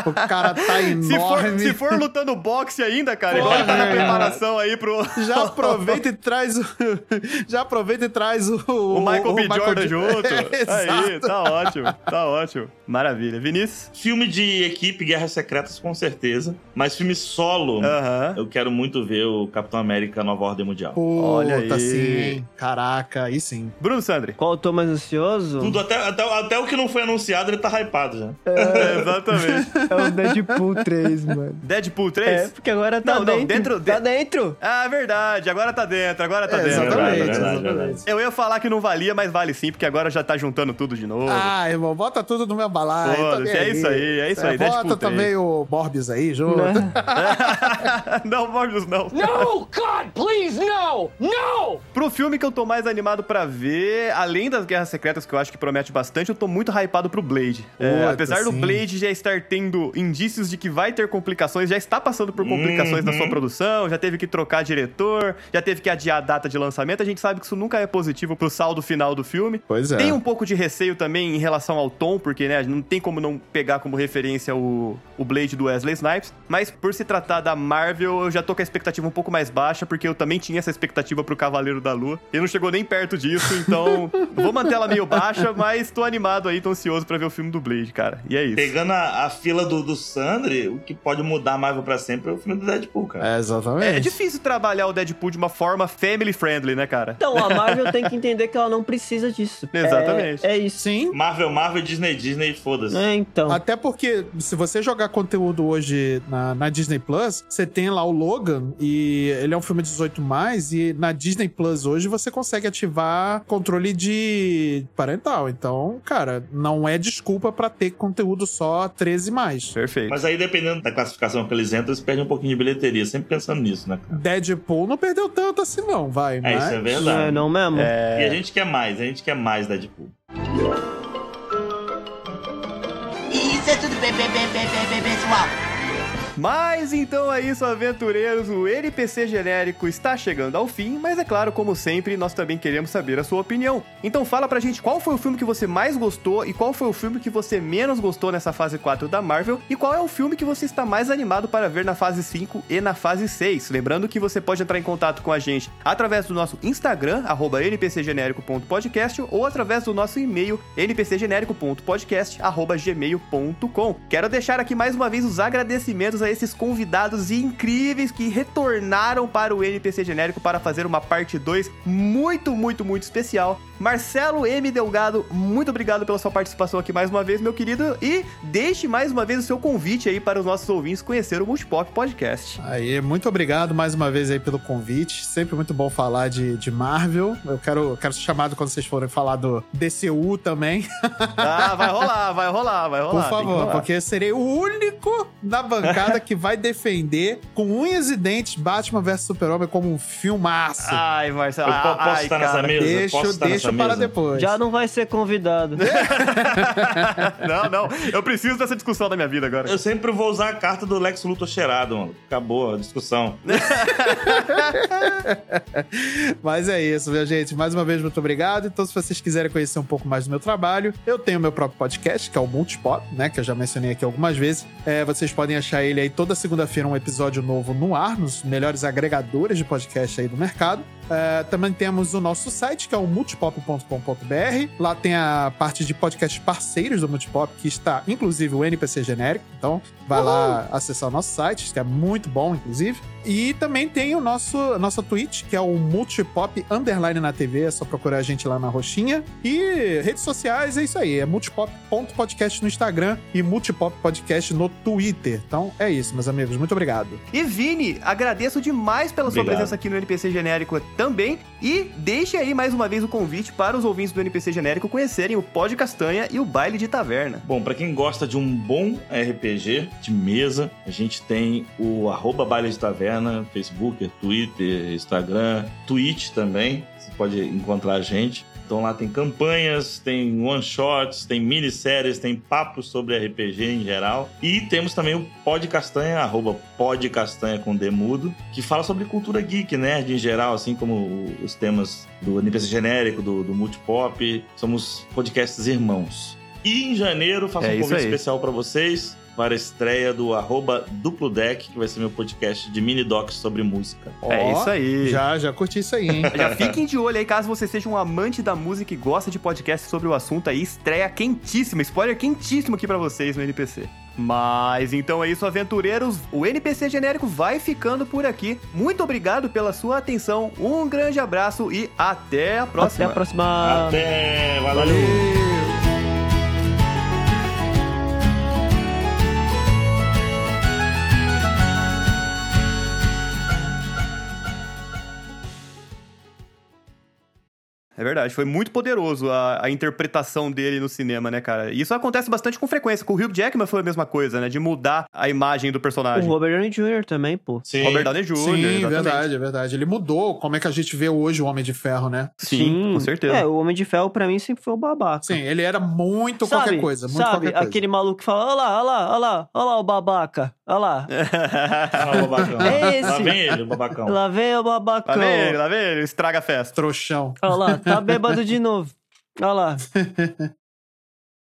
O cara tá [LAUGHS] Se for, enorme. se for lutando boxe ainda, cara, Porra, ele tá na preparação aí pro... Já aproveita e traz o. [LAUGHS] Já aproveita e traz o. O Michael B. Jordan Jo- junto. É, [LAUGHS] Aí, tá ótimo, tá ótimo. Maravilha. Vinícius? Filme de equipe, Guerras Secretas, com certeza. Mas filme solo, Aham. eu quero muito ver o Capitão América Nova Ordem Mundial. Olha Puta, aí. sim. Caraca, aí sim. Bruno Sandri? Qual eu tô mais ansioso? Tudo, até, até, até o que não foi anunciado, ele tá hypado já. É, exatamente. [LAUGHS] É o Deadpool 3, mano. Deadpool 3? É, porque agora tá Não, não, dentro. dentro- Tá dentro. Ah, verdade. Agora tá dentro, agora tá É, dentro. exatamente, verdade, verdade, exatamente. Eu ia falar que não valia, mas vale sim, porque agora já tá juntando tudo de novo. Ah, irmão, bota tudo no meu balaio. Foda-se, é bem isso aí, é isso aí, Bota também o Morbius aí junto. Né? [LAUGHS] não, Morbius não. No, God, please, no! No! Pro filme que eu tô mais animado pra ver, além das Guerras Secretas, que eu acho que promete bastante, eu tô muito hypado pro Blade. É, Puta, apesar do sim. Blade já estar tendo indícios de que vai ter complicações, já está passando por complicações na Uhum. sua produção, já teve que trocar diretor, já teve que adiar a data de lançamento, a gente sabe que isso nunca é positivo pro saldo final do filme. Pois é. Tem um pouco de receio também em relação ao tom, porque, né, não tem como não pegar como referência o, o Blade do Wesley Snipes. Mas por se tratar da Marvel, eu já tô com a expectativa um pouco mais baixa, porque eu também tinha essa expectativa pro Cavaleiro da Lua. E não chegou nem perto disso, então [LAUGHS] vou manter ela meio baixa, mas tô animado aí, tô ansioso pra ver o filme do Blade, cara. E é isso. Pegando a, a fila do, do Sandri, o que pode mudar a Marvel pra sempre é o filme do Deadpool, cara. É, exatamente. É difícil trabalhar o Deadpool de uma forma family friendly, né, cara? Então, a Marvel tem que entender que ela não precisa disso. Exatamente. É, é isso. Sim. Marvel, Marvel, Disney, Disney, foda-se. É, então. Até porque, se você jogar conteúdo hoje na, na Disney Plus, você tem lá o Logan, e ele é um filme 18, e na Disney Plus hoje você consegue ativar controle de parental. Então, cara, não é desculpa pra ter conteúdo só 13 mais. Perfeito. Mas aí, dependendo da classificação que eles entram, eles perdem um pouquinho de bilheteria. Sempre pensando nisso, né, cara? Deadpool não perdeu tanto assim, não, vai. É, mas... isso é Não verdade. é não mesmo? É. E a gente quer mais, a gente quer mais Deadpool. Isso é tudo pessoal. Mas então é isso, aventureiros. O NPC genérico está chegando ao fim, mas é claro, como sempre, nós também queremos saber a sua opinião. Então fala pra gente qual foi o filme que você mais gostou e qual foi o filme que você menos gostou nessa fase 4 da Marvel e qual é o filme que você está mais animado para ver na fase 5 e na fase 6. Lembrando que você pode entrar em contato com a gente através do nosso Instagram, arroba npcgenérico.podcast ou através do nosso e-mail npcgenérico.podcast, arroba gmail.com. Quero deixar aqui mais uma vez os agradecimentos a esses convidados incríveis que retornaram para o NPC genérico para fazer uma parte 2 muito, muito, muito especial. Marcelo M. Delgado, muito obrigado pela sua participação aqui mais uma vez, meu querido. E deixe mais uma vez o seu convite aí para os nossos ouvintes conhecer o Multipop Podcast. Aí, muito obrigado mais uma vez aí pelo convite. Sempre muito bom falar de, de Marvel. Eu quero, quero ser chamado quando vocês forem falar do DCU também. Ah, vai rolar, vai rolar, vai rolar. Por favor, porque eu serei o único da bancada que vai defender com unhas e dentes Batman vs Super-Homem como um filmaço. Ai, Marcelo. Eu po- posso ai, estar nessa cara. mesa? deixa Posso estar deixa nessa para mesa? depois. Já não vai ser convidado. [LAUGHS] Não, não. Eu preciso dessa discussão da minha vida agora. Eu sempre vou usar a carta do Lex Luthor cheirado, mano. Acabou a discussão. [LAUGHS] Mas é isso, minha gente. Mais uma vez, muito obrigado. Então, se vocês quiserem conhecer um pouco mais do meu trabalho, eu tenho meu próprio podcast, que é o Multipop, né? Que eu já mencionei aqui algumas vezes. É, vocês podem achar ele aí toda segunda-feira, um episódio novo no ar, nos melhores agregadores de podcast aí do mercado. É, também temos o nosso site, que é o multipop.com.br. Lá tem a parte de podcasts parceiros do Multipop, que está, inclusive, o NPC genérico. Então, vai lá acessar o nosso site, que é muito bom, inclusive. E também tem o nosso a nossa Twitch, que é o Multipop Underline na TV. É só procurar a gente lá na roxinha. E redes sociais, é isso aí. É multipop.podcast no Instagram e Multipop Podcast no Twitter. Então, é isso, meus amigos. Muito obrigado. E Vini, agradeço demais pela sua Obrigado. presença aqui no NPC Genérico também. E deixe aí mais uma vez o convite para os ouvintes do NPC Genérico conhecerem o Pod Castanha e o Baile de Taverna. Bom, pra quem gosta de um bom RPG de mesa, a gente tem o arroba Baile de Taverna, Facebook, Twitter, Instagram, Twitch também. Você pode encontrar a gente. Então lá tem campanhas, tem one-shots, tem minisséries, tem papos sobre RPG em geral. E temos também o Pod Castanha, arroba Pod Castanha com Demudo, que fala sobre cultura geek, nerd em geral, assim como os temas do NPC genérico, do, do Multipop. Somos podcasts irmãos. E em janeiro faço É um convite aí. especial pra vocês para a estreia do arroba Duplo Deck, que vai ser meu podcast de mini docs sobre música. é Ó, isso aí. Já, já curti isso aí, hein? [LAUGHS] Já fiquem de olho aí, caso você seja um amante da música e gosta de podcast sobre o assunto aí, estreia quentíssima, spoiler quentíssimo aqui pra vocês no NPC. Mas então é isso, aventureiros. O NPC genérico vai ficando por aqui. Muito obrigado pela sua atenção. Um grande abraço e até a Até próxima. a próxima. Até, valeu. É verdade, foi muito poderoso a, a interpretação dele no cinema, né, cara? E isso acontece bastante com frequência. Com o Hugh Jackman foi a mesma coisa, né? De mudar a imagem do O personagem. Robert Downey Jr. também, pô. Sim. Robert Downey Jr. Sim, exatamente. verdade, é verdade. Ele mudou como é que a gente vê hoje o Homem de Ferro, né? Sim, com certeza. É, o Homem de Ferro pra mim sempre foi o babaca. Sim, ele era muito Sabe, qualquer coisa, muito sabe, qualquer coisa. aquele maluco que fala, olha lá, olha lá, olha lá, olha lá o babaca, olha lá. [LAUGHS] Ah, o babacão. É esse. Lá vem ele, o babacão. Lá vem o babacão. Lá vem ele, lá vem ele, estraga a festa. Trouxão. Olha lá, [LAUGHS] tá bêbado de novo. Olha lá. [LAUGHS]